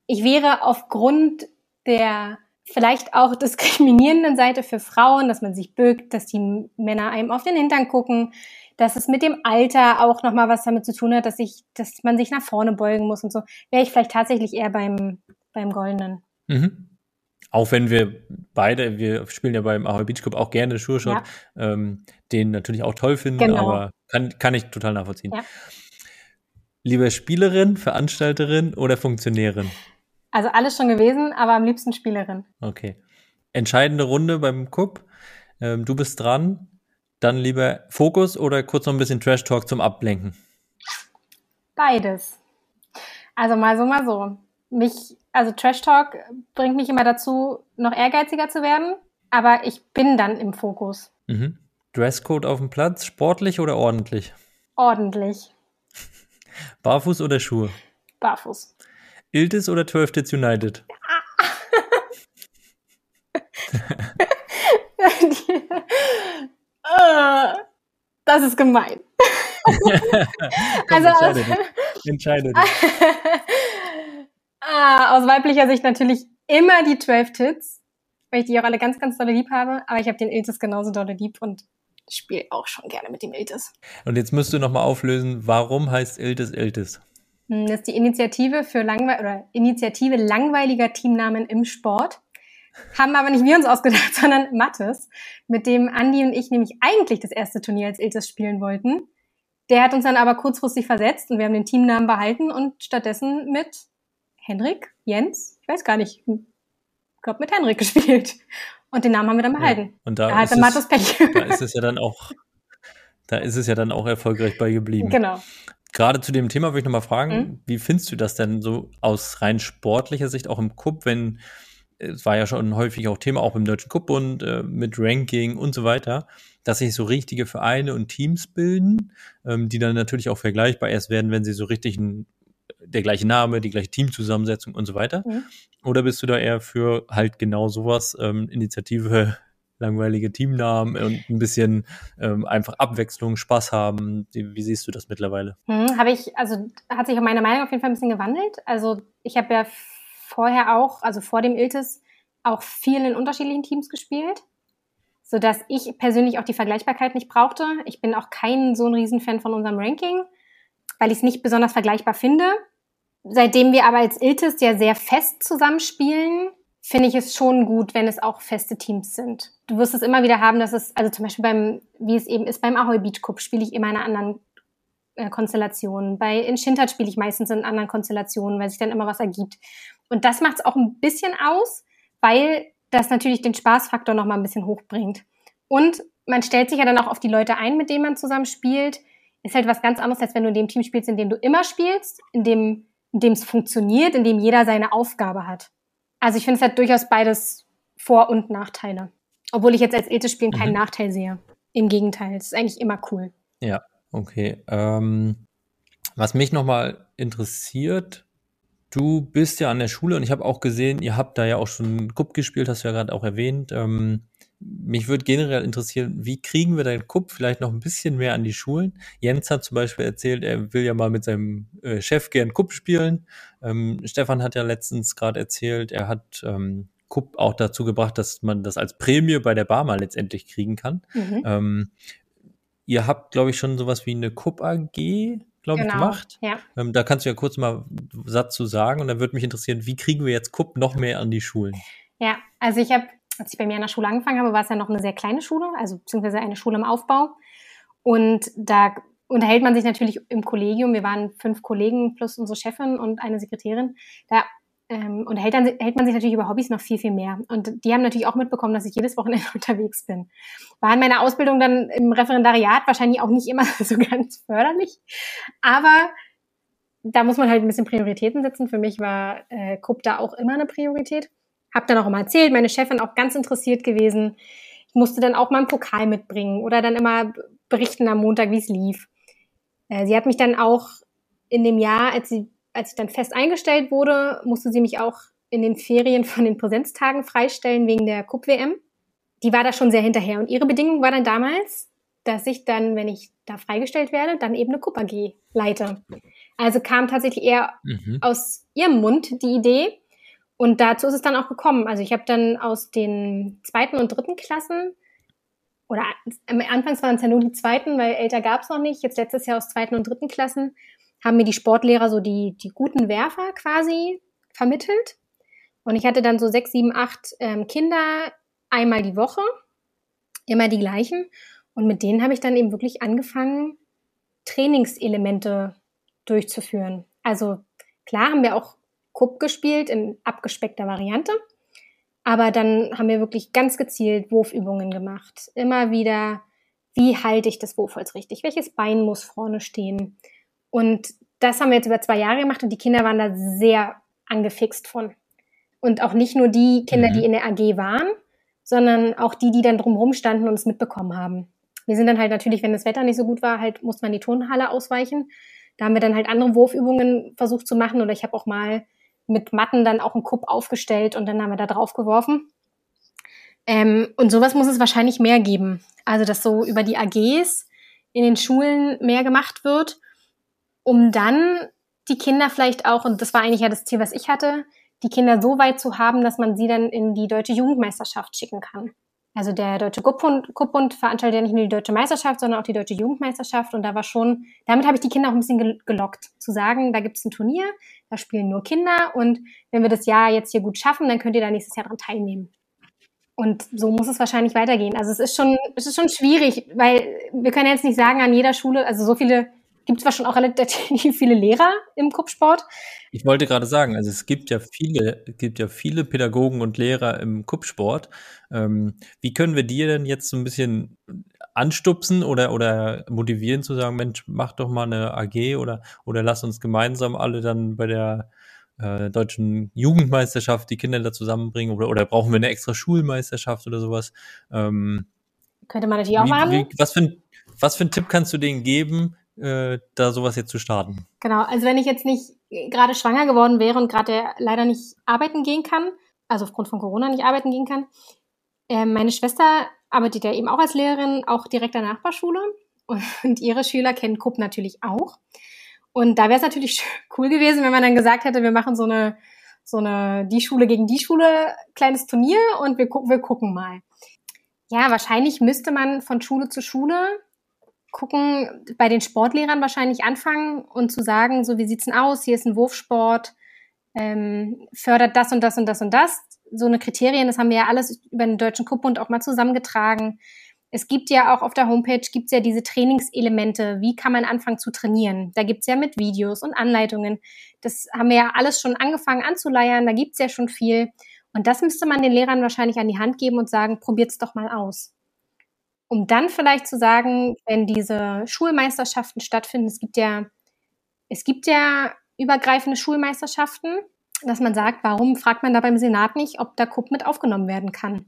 Ich wäre aufgrund der vielleicht auch diskriminierenden Seite für Frauen, dass man sich bückt, dass die Männer einem auf den Hintern gucken, dass es mit dem Alter auch nochmal was damit zu tun hat, dass ich, dass man sich nach vorne beugen muss und so, wäre ich vielleicht tatsächlich eher beim, beim Goldenen. Mhm. Auch wenn wir beide, wir spielen ja beim Ahoy Beach Club auch gerne Sure Shot, ja. ähm, den natürlich auch toll finden, genau. aber kann, kann ich total nachvollziehen. Ja. Lieber Spielerin, Veranstalterin oder Funktionärin? Also alles schon gewesen, aber am liebsten Spielerin. Okay. Entscheidende Runde beim Cup. Ähm, du bist dran. Dann lieber Fokus oder kurz noch ein bisschen Trash Talk zum Ablenken? Beides. Also mal so, mal so. Mich, also Trash Talk bringt mich immer dazu, noch ehrgeiziger zu werden, aber ich bin dann im Fokus. Mhm. Dresscode auf dem Platz, sportlich oder ordentlich? Ordentlich. [laughs] Barfuß oder Schuhe? Barfuß. Iltis oder 12 Tits United? [laughs] das ist gemein. [laughs] Komm, also entscheide dich. Entscheide dich. Ah, aus weiblicher Sicht natürlich immer die 12 Tits, weil ich die auch alle ganz, ganz dolle lieb habe. Aber ich habe den Iltis genauso dolle lieb und spiele auch schon gerne mit dem Iltis. Und jetzt müsst du nochmal auflösen, warum heißt Iltis Iltis? Hm, das ist die Initiative für Langwe oder Initiative langweiliger Teamnamen im Sport. Haben aber nicht wir uns ausgedacht, [laughs] sondern Mattes, mit dem Andi und ich nämlich eigentlich das erste Turnier als Iltis spielen wollten. Der hat uns dann aber kurzfristig versetzt und wir haben den Teamnamen behalten und stattdessen mit Henrik, Jens, ich weiß gar nicht, ich glaube mit Henrik [laughs] gespielt. Und den Namen haben wir dann behalten. Ja, und da, da hatte Mattes Pech. [laughs] Da ist es ja dann auch, da ist es ja dann auch erfolgreich bei geblieben. Genau. Gerade zu dem Thema würde ich nochmal fragen, mhm. wie findest du das denn so aus rein sportlicher Sicht, auch im Cup, wenn es war ja schon häufig auch Thema, auch im Deutschen Cup-Bund äh, mit Ranking und so weiter, dass sich so richtige Vereine und Teams bilden, ähm, die dann natürlich auch vergleichbar erst werden, wenn sie so richtig ein, der gleiche Name, die gleiche Teamzusammensetzung und so weiter. Mhm. Oder bist du da eher für halt genau sowas, ähm, Initiative, [laughs] langweilige Teamnamen und ein bisschen ähm, einfach Abwechslung, Spaß haben? Wie, wie siehst du das mittlerweile? Mhm, habe ich, also hat sich meine Meinung auf jeden Fall ein bisschen gewandelt. Also ich habe ja vorher auch, also vor dem Iltis, auch viel in unterschiedlichen Teams gespielt, so dass ich persönlich auch die Vergleichbarkeit nicht brauchte. Ich bin auch kein so ein Riesenfan von unserem Ranking, weil ich es nicht besonders vergleichbar finde. Seitdem wir aber als Iltis ja sehr fest zusammenspielen, finde ich es schon gut, wenn es auch feste Teams sind. Du wirst es immer wieder haben, dass es, also zum Beispiel beim, wie es eben ist, beim Ahoy Beach Cup spiele ich immer in einer anderen äh, Konstellation. Bei in spiele ich meistens in anderen Konstellationen, weil sich dann immer was ergibt. Und das macht es auch ein bisschen aus, weil das natürlich den Spaßfaktor noch mal ein bisschen hochbringt. Und man stellt sich ja dann auch auf die Leute ein, mit denen man zusammen spielt. Ist halt was ganz anderes, als wenn du in dem Team spielst, in dem du immer spielst, in dem in dem es funktioniert, in dem jeder seine Aufgabe hat. Also ich finde es halt durchaus beides Vor- und Nachteile. Obwohl ich jetzt als Ethik spielen keinen mhm. Nachteil sehe. Im Gegenteil, es ist eigentlich immer cool. Ja, okay. Ähm, was mich nochmal interessiert, Du bist ja an der Schule und ich habe auch gesehen, ihr habt da ja auch schon Cup gespielt, hast du ja gerade auch erwähnt. Ähm, mich würde generell interessieren, wie kriegen wir den Kupp vielleicht noch ein bisschen mehr an die Schulen? Jens hat zum Beispiel erzählt, er will ja mal mit seinem äh, Chef gern Kupp spielen. Ähm, Stefan hat ja letztens gerade erzählt, er hat ähm, Kupp auch dazu gebracht, dass man das als Prämie bei der Bar mal letztendlich kriegen kann. Mhm. Ähm, ihr habt, glaube ich, schon sowas wie eine Kupp AG, glaube genau. ich, gemacht. Ja. Ähm, da kannst du ja kurz mal einen Satz zu sagen und dann würde mich interessieren, wie kriegen wir jetzt Kupp noch mehr an die Schulen? Ja, also ich habe als ich bei mir an der Schule angefangen habe, war es ja noch eine sehr kleine Schule, also beziehungsweise eine Schule im Aufbau. Und da unterhält man sich natürlich im Kollegium. Wir waren fünf Kollegen plus unsere Chefin und eine Sekretärin. Da ähm, unterhält, dann, hält man sich natürlich über Hobbys noch viel, viel mehr. Und die haben natürlich auch mitbekommen, dass ich jedes Wochenende [laughs] unterwegs bin. War in meiner Ausbildung dann im Referendariat wahrscheinlich auch nicht immer [laughs] so ganz förderlich. Aber da muss man halt ein bisschen Prioritäten setzen. Für mich war äh, KUB da auch immer eine Priorität. Hab dann auch immer erzählt, meine Chefin auch ganz interessiert gewesen. Ich musste dann auch mal einen Pokal mitbringen oder dann immer berichten am Montag, wie es lief. Äh, sie hat mich dann auch in dem Jahr, als, sie, als ich dann fest eingestellt wurde, musste sie mich auch in den Ferien von den Präsenztagen freistellen wegen der Cup-WM. Die war da schon sehr hinterher. Und ihre Bedingung war dann damals, dass ich dann, wenn ich da freigestellt werde, dann eben eine Cup AG leite. Also kam tatsächlich eher mhm. aus ihrem Mund die Idee, und dazu ist es dann auch gekommen. Also ich habe dann aus den zweiten und dritten Klassen, oder anfangs waren es ja nur die zweiten, weil älter gab es noch nicht, jetzt letztes Jahr aus zweiten und dritten Klassen, haben mir die Sportlehrer so die, die guten Werfer quasi vermittelt. Und ich hatte dann so sechs, sieben, acht ähm, Kinder einmal die Woche, immer die gleichen. Und mit denen habe ich dann eben wirklich angefangen, Trainingselemente durchzuführen. Also klar haben wir auch Kupp gespielt in abgespeckter Variante. Aber dann haben wir wirklich ganz gezielt Wurfübungen gemacht. Immer wieder, wie halte ich das Wurfholz richtig? Welches Bein muss vorne stehen? Und das haben wir jetzt über zwei Jahre gemacht und die Kinder waren da sehr angefixt von. Und auch nicht nur die Kinder, mhm. die in der AG waren, sondern auch die, die dann drumherum standen und es mitbekommen haben. Wir sind dann halt natürlich, wenn das Wetter nicht so gut war, halt musste man die Turnhalle ausweichen. Da haben wir dann halt andere Wurfübungen versucht zu machen oder ich habe auch mal mit Matten dann auch einen Kupp aufgestellt und dann haben wir da drauf geworfen. Ähm, und sowas muss es wahrscheinlich mehr geben. Also, dass so über die AGs in den Schulen mehr gemacht wird, um dann die Kinder vielleicht auch, und das war eigentlich ja das Ziel, was ich hatte, die Kinder so weit zu haben, dass man sie dann in die deutsche Jugendmeisterschaft schicken kann. Also der Deutsche Kuppbund veranstaltet ja nicht nur die Deutsche Meisterschaft, sondern auch die Deutsche Jugendmeisterschaft. Und da war schon, damit habe ich die Kinder auch ein bisschen gelockt, zu sagen, da gibt es ein Turnier, da spielen nur Kinder und wenn wir das Jahr jetzt hier gut schaffen, dann könnt ihr da nächstes Jahr dran teilnehmen. Und so muss es wahrscheinlich weitergehen. Also es ist schon, es ist schon schwierig, weil wir können jetzt nicht sagen, an jeder Schule, also so viele gibt zwar schon auch [laughs] relativ viele Lehrer im Kuppsport. Ich wollte gerade sagen, also es gibt ja viele, gibt ja viele Pädagogen und Lehrer im Kuppsport. Ähm, wie können wir die denn jetzt so ein bisschen anstupsen oder, oder motivieren zu sagen, Mensch, mach doch mal eine AG oder, oder lass uns gemeinsam alle dann bei der äh, deutschen Jugendmeisterschaft die Kinder da zusammenbringen oder, oder brauchen wir eine extra Schulmeisterschaft oder sowas? Ähm, Könnte man natürlich auch machen. Wie, was, für ein, was für ein Tipp kannst du denen geben, äh, da sowas jetzt zu starten. Genau, also wenn ich jetzt nicht gerade schwanger geworden wäre und gerade leider nicht arbeiten gehen kann, also aufgrund von Corona nicht arbeiten gehen kann, äh, meine Schwester arbeitet ja eben auch als Lehrerin, auch direkt an der Nachbarschule und, ihre Schüler kennen KUP natürlich auch. Und da wäre es natürlich cool gewesen, wenn man dann gesagt hätte, wir machen so eine so eine die Schule gegen die Schule kleines Turnier und wir, gu wir gucken mal. Ja, wahrscheinlich müsste man von Schule zu Schule gucken, bei den Sportlehrern wahrscheinlich anfangen und zu sagen, so wie sieht's denn aus? Hier ist ein Wurfsport, ähm, fördert das und das und das und das. So eine Kriterien, das haben wir ja alles über den Deutschen Kuppbund auch mal zusammengetragen. Es gibt ja auch auf der Homepage gibt's ja diese Trainingselemente. Wie kann man anfangen zu trainieren? Da gibt's ja mit Videos und Anleitungen. Das haben wir ja alles schon angefangen anzuleiern. Da gibt's ja schon viel. Und das müsste man den Lehrern wahrscheinlich an die Hand geben und sagen, probiert's doch mal aus um dann vielleicht zu sagen, wenn diese Schulmeisterschaften stattfinden, es gibt ja, es gibt ja übergreifende Schulmeisterschaften, dass man sagt, warum fragt man da beim Senat nicht, ob da KUP mit aufgenommen werden kann?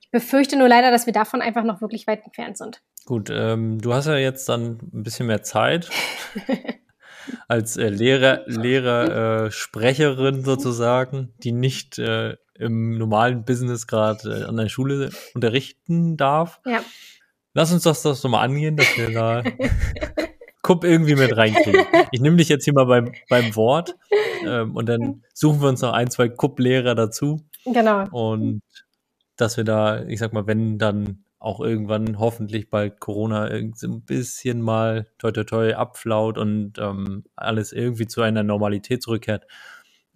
Ich befürchte nur leider, dass wir davon einfach noch wirklich weit entfernt sind. Gut, ähm, du hast ja jetzt dann ein bisschen mehr Zeit [laughs] als äh, Lehrer, Lehrer äh, Sprecherin sozusagen, die nicht äh, im normalen Business gerade äh, an der Schule unterrichten darf. Ja. Lass uns das, das so mal angehen, dass wir da [laughs] Kupp irgendwie mit reinkriegen. Ich nehme dich jetzt hier mal beim, beim Wort ähm, und dann suchen wir uns noch ein, zwei Kupp-Lehrer dazu. Genau. Und dass wir da, ich sag mal, wenn dann auch irgendwann hoffentlich bald Corona so ein bisschen mal toi toi toi abflaut und ähm, alles irgendwie zu einer Normalität zurückkehrt,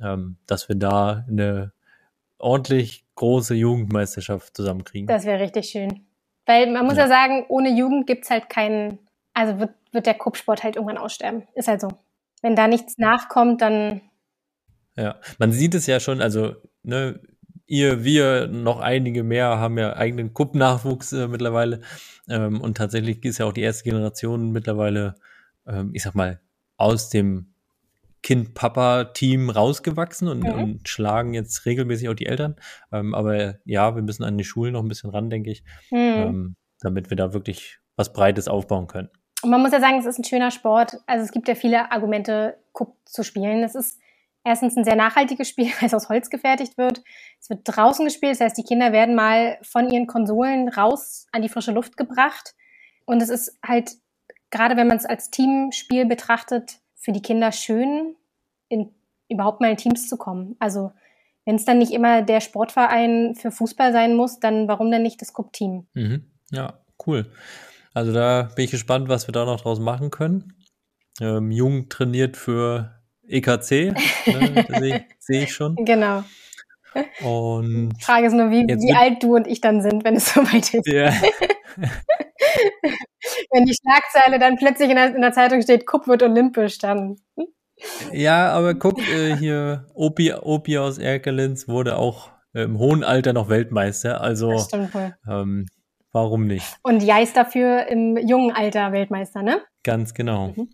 ähm, dass wir da eine ordentlich große Jugendmeisterschaft zusammenkriegen. Das wäre richtig schön. Weil man muss ja, ja sagen, ohne Jugend gibt's halt keinen, also wird, wird der Kuppsport halt irgendwann aussterben. Ist halt so. Wenn da nichts nachkommt, dann. Ja, man sieht es ja schon, also, ne, ihr, wir, noch einige mehr haben ja eigenen Kuppnachwuchs äh, mittlerweile. Ähm, und tatsächlich ist ja auch die erste Generation mittlerweile, ähm, ich sag mal, aus dem Kind-Papa-Team rausgewachsen und, mhm. und, schlagen jetzt regelmäßig auch die Eltern. Ähm, aber ja, wir müssen an die Schulen noch ein bisschen ran, denke ich, mhm. ähm, damit wir da wirklich was Breites aufbauen können. Und man muss ja sagen, es ist ein schöner Sport. Also es gibt ja viele Argumente, Kupp zu spielen. Es ist erstens ein sehr nachhaltiges Spiel, [laughs] weil es aus Holz gefertigt wird. Es wird draußen gespielt, das heißt, die Kinder werden mal von ihren Konsolen raus an die frische Luft gebracht. Und es ist halt, gerade wenn man es als Teamspiel betrachtet, für die Kinder schön, in, überhaupt mal in Teams zu kommen. Also wenn es dann nicht immer der Sportverein für Fußball sein muss, dann warum denn nicht das Cup-Team? Mhm. Ja, cool. Also da bin ich gespannt, was wir da noch draus machen können. Ähm, Jung trainiert für EKC, ne, [laughs] sehe seh ich schon. Genau. Und Frage ist nur, wie, wie alt du und ich dann sind, wenn es [laughs] soweit ist. Ja. [laughs] wenn die Schlagzeile dann plötzlich in der, in der Zeitung steht, Kupp wird olympisch, dann. Ja, aber guck, äh, hier, Opi, Opi aus Erkelenz wurde auch im hohen Alter noch Weltmeister. Also ähm, warum nicht? Und Jais dafür im jungen Alter Weltmeister, ne? Ganz genau. Mhm.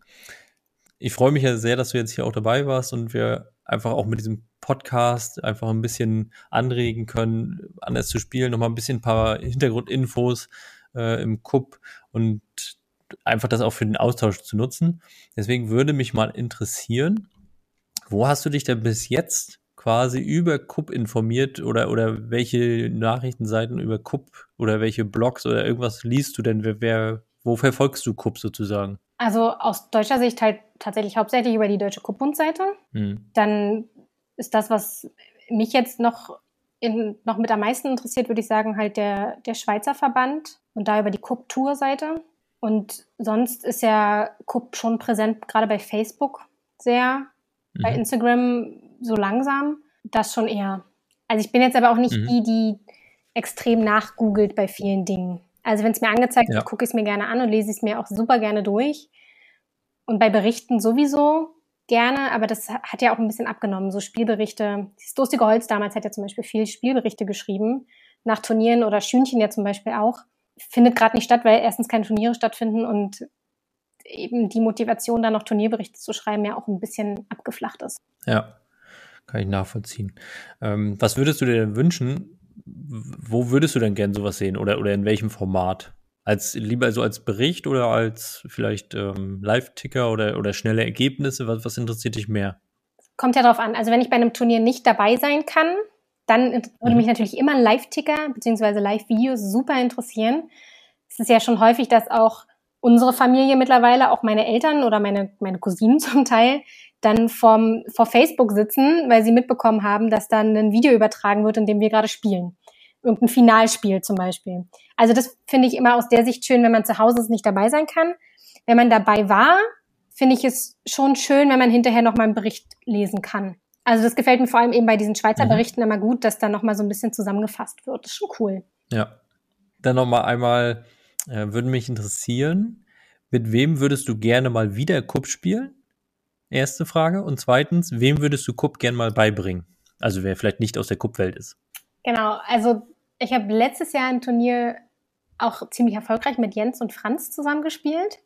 Ich freue mich ja sehr, dass du jetzt hier auch dabei warst und wir einfach auch mit diesem Podcast einfach ein bisschen anregen können, anders zu spielen, nochmal ein bisschen ein paar Hintergrundinfos äh, im Cup und einfach das auch für den Austausch zu nutzen. Deswegen würde mich mal interessieren, wo hast du dich denn bis jetzt quasi über Cup informiert oder, oder welche Nachrichtenseiten über Cup oder welche Blogs oder irgendwas liest du denn? Wer, wer, wo verfolgst du Cup sozusagen? Also aus deutscher Sicht halt tatsächlich hauptsächlich über die Deutsche Kuppbund-Seite. Hm. Dann ist das, was mich jetzt noch, in, noch mit am meisten interessiert, würde ich sagen, halt der, der Schweizer Verband und da über die Kupp-Tour-Seite. Und sonst ist ja Kupp schon präsent, gerade bei Facebook sehr, mhm. bei Instagram so langsam. Das schon eher. Also ich bin jetzt aber auch nicht mhm. die, die extrem nachgoogelt bei vielen Dingen. Also wenn es mir angezeigt wird, ja. gucke ich es mir gerne an und lese es mir auch super gerne durch. Und bei Berichten sowieso gerne, aber das hat ja auch ein bisschen abgenommen. So Spielberichte. Das Durstige Holz damals hat ja zum Beispiel viel Spielberichte geschrieben, nach Turnieren oder Schünchen ja zum Beispiel auch. Findet gerade nicht statt, weil erstens keine Turniere stattfinden und eben die Motivation, da noch Turnierberichte zu schreiben, ja auch ein bisschen abgeflacht ist. Ja, kann ich nachvollziehen. Ähm, was würdest du dir denn wünschen, wo würdest du denn gern sowas sehen oder, oder in welchem Format? Als lieber so als Bericht oder als vielleicht ähm, Live-Ticker oder, oder schnelle Ergebnisse? Was, was interessiert dich mehr? Kommt ja drauf an. Also wenn ich bei einem Turnier nicht dabei sein kann, dann würde mhm. mich natürlich immer Live-Ticker bzw. Live-Videos super interessieren. Es ist ja schon häufig, dass auch unsere Familie mittlerweile, auch meine Eltern oder meine, meine Cousinen [laughs] zum Teil, dann vom, vor Facebook sitzen, weil sie mitbekommen haben, dass dann ein Video übertragen wird, in dem wir gerade spielen. Irgendein Finalspiel zum Beispiel. Also das finde ich immer aus der Sicht schön, wenn man zu Hause nicht dabei sein kann. Wenn man dabei war, finde ich es schon schön, wenn man hinterher nochmal einen Bericht lesen kann. Also das gefällt mir vor allem eben bei diesen Schweizer mhm. Berichten immer gut, dass da nochmal so ein bisschen zusammengefasst wird. Das ist schon cool. Ja. Dann nochmal einmal, äh, würde mich interessieren, mit wem würdest du gerne mal wieder Cup spielen? Erste Frage. Und zweitens, wem würdest du Kupp gern mal beibringen? Also wer vielleicht nicht aus der Kupp-Welt ist. Genau, also ich habe letztes Jahr ein Turnier auch ziemlich erfolgreich mit Jens und Franz zusammengespielt.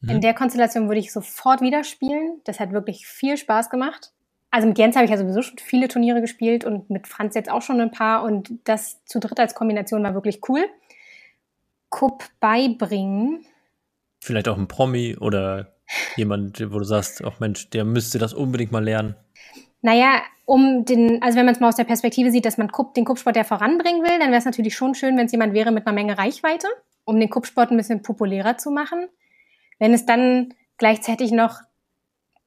Mhm. In der Konstellation würde ich sofort wieder spielen. Das hat wirklich viel Spaß gemacht. Also mit Jens habe ich ja sowieso schon viele Turniere gespielt und mit Franz jetzt auch schon ein paar und das zu dritt als Kombination war wirklich cool. Kupp beibringen. Vielleicht auch ein Promi oder Jemand, wo du sagst, ach Mensch, der müsste das unbedingt mal lernen. Naja, um den, also wenn man es mal aus der Perspektive sieht, dass man den Kuppsport ja voranbringen will, dann wäre es natürlich schon schön, wenn es jemand wäre mit einer Menge Reichweite, um den Kuppsport ein bisschen populärer zu machen. Wenn es dann gleichzeitig noch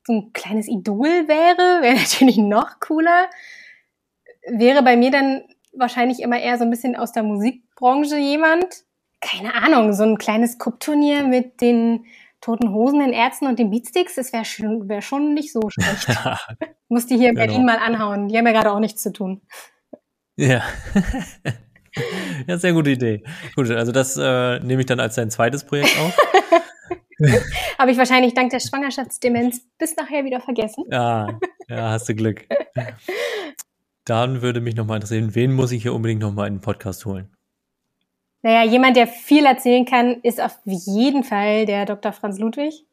so ein kleines Idol wäre, [laughs] wäre natürlich noch cooler. Wäre bei mir dann wahrscheinlich immer eher so ein bisschen aus der Musikbranche jemand. Keine Ahnung, so ein kleines Kuppturnier mit den Toten Hosen, den Ärzten und den Beatsticks, das wäre schon, wär schon nicht so schlecht. [laughs] Muss die hier in genau. Berlin mal anhauen. Die haben ja gerade auch nichts zu tun. Ja. [laughs] ja, sehr gute Idee. Gut, also das äh, nehme ich dann als dein zweites Projekt auf. [laughs] Habe ich wahrscheinlich dank der Schwangerschaftsdemenz bis nachher wieder vergessen. Ja, ja, hast du Glück. [laughs] Dann würde mich nochmal interessieren, wen muss ich hier unbedingt nochmal in den Podcast holen? Naja, jemand, der viel erzählen kann, ist auf jeden Fall der Dr. Franz Ludwig.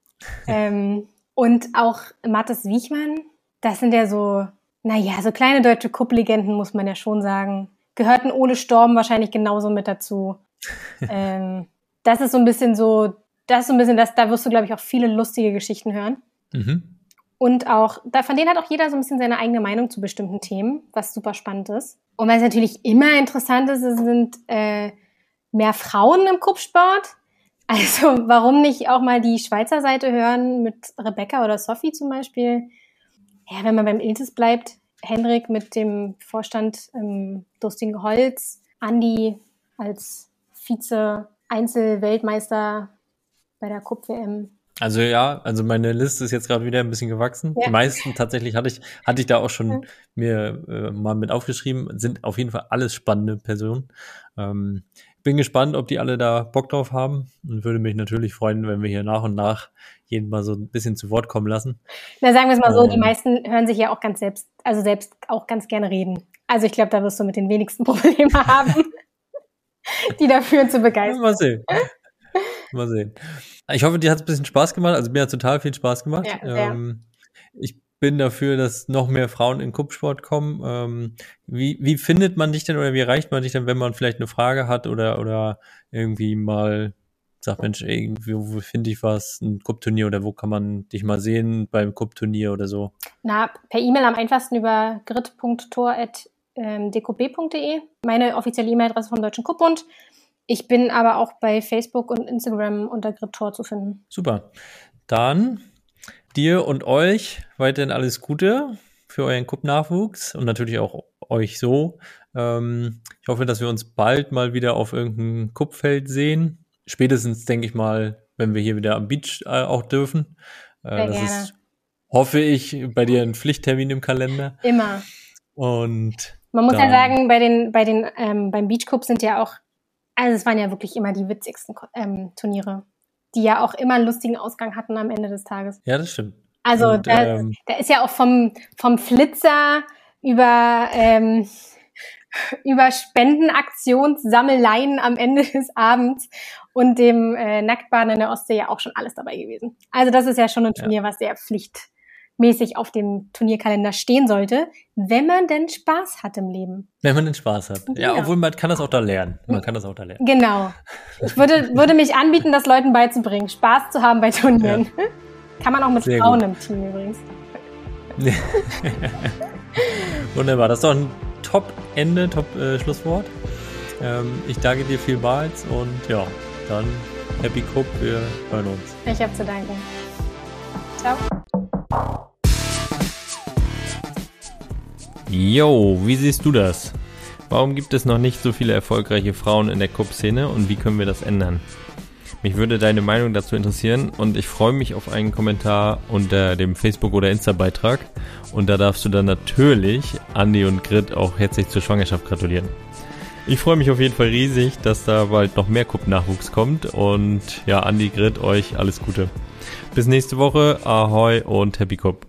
[laughs] ähm, und auch Mathis Wiechmann. Das sind ja so, naja, so kleine deutsche Kupplegenden, muss man ja schon sagen. Gehörten Ole Storm wahrscheinlich genauso mit dazu. ähm, das ist so ein bisschen so, das ist so ein bisschen das, da wirst du, glaube ich, auch viele lustige Geschichten hören. Mhm. Und auch, da, von denen hat auch jeder so ein bisschen seine eigene Meinung zu bestimmten Themen, was super spannend ist. Und was natürlich immer interessant ist, sind äh, mehr Frauen im Kuppsport. [laughs] Also warum nicht auch mal die Schweizer Seite hören mit Rebecca oder Sophie zum Beispiel? Ja, wenn man beim Iltis bleibt, Henrik mit dem Vorstand im Dustigen Holz, Andi als Vize-Einzel-Weltmeister bei der Kupp-WM. Also ja, also meine Liste ist jetzt gerade wieder ein bisschen gewachsen. Ja. Die meisten tatsächlich hatte ich, hatte ich da auch schon ja. mir äh, mal mit aufgeschrieben, sind auf jeden Fall alles spannende Personen. Ähm, bin gespannt, ob die alle da Bock drauf haben und würde mich natürlich freuen, wenn wir hier nach und nach jeden mal so ein bisschen zu Wort kommen lassen. Na, sagen wir es mal so, die ähm. meisten hören sich ja auch ganz selbst, also selbst auch ganz gerne reden. Also ich glaube, da wirst du mit den wenigsten [laughs] Probleme haben, die dafür zu begeistern. Mal sehen. Mal sehen. Ich hoffe, dir hat es ein bisschen Spaß gemacht. Also mir hat total viel Spaß gemacht. Ja, ähm, ich bin dafür, dass noch mehr Frauen in Kuppsport kommen. Ähm, wie, wie findet man dich denn oder wie erreicht man dich denn, wenn man vielleicht eine Frage hat oder, oder irgendwie mal sagt, Mensch, irgendwie, wo finde ich was, ein Kuppturnier oder wo kann man dich mal sehen beim Kuppturnier oder so? Na, per E-Mail am einfachsten über grit.tor.dkb.de, meine offizielle E-Mail-Adresse vom Deutschen Kuppbund. Ich bin aber auch bei Facebook und Instagram unter GritTor zu finden. Super. Dann dir und euch weiterhin alles Gute für euren Cup-Nachwuchs und natürlich auch euch so. Ähm, ich hoffe, dass wir uns bald mal wieder auf irgendeinem Kupfeld sehen. Spätestens, denke ich mal, wenn wir hier wieder am Beach äh, auch dürfen. Äh, das gerne. ist, hoffe ich, bei dir ein Pflichttermin im Kalender. Immer. Und man muss ja sagen, bei den, bei den, ähm, beim Beach Cup sind ja auch also es waren ja wirklich immer die witzigsten ähm, Turniere, die ja auch immer einen lustigen Ausgang hatten am Ende des Tages. Ja, das stimmt. Also Und, da, ähm, da ist ja auch vom, vom Flitzer über, ähm, [laughs] über Spendenaktionssammeleien am Ende des Abends und dem äh, Nacktbaden in der Ostsee ja auch schon alles dabei gewesen. Also das ist ja schon ein Turnier, ja. was sehr Pflicht mäßig auf dem Turnierkalender stehen sollte, wenn man denn Spaß hat im Leben. Wenn man denn Spaß hat. Ja, ja, obwohl man kann das auch da lernen. Man kann das auch da lernen. Genau. Ich würde, würde mich anbieten, das Leuten beizubringen, Spaß zu haben bei Turnieren. Ja. [laughs] Kann man auch mit Sehr Frauen gut. im Team übrigens. [laughs] Wunderbar, das ist doch ein Top-Ende, Top-Schlusswort. Äh, ähm, ich danke dir vielmals und ja, dann Happy Cup, wir hören uns. Ich habe zu danken. Ciao. Yo, wie siehst du das? Warum gibt es noch nicht so viele erfolgreiche Frauen in der Cup-Szene und wie können wir das ändern? Mich würde deine Meinung dazu interessieren und ich freue mich auf einen Kommentar unter dem Facebook- oder Insta-Beitrag. Und da darfst du dann natürlich Andi und Grit auch herzlich zur Schwangerschaft gratulieren. Ich freue mich auf jeden Fall riesig, dass da bald noch mehr Cup-Nachwuchs kommt und ja, Andi, Grit, euch alles Gute. Bis nächste Woche, Ahoi und Happy Cup.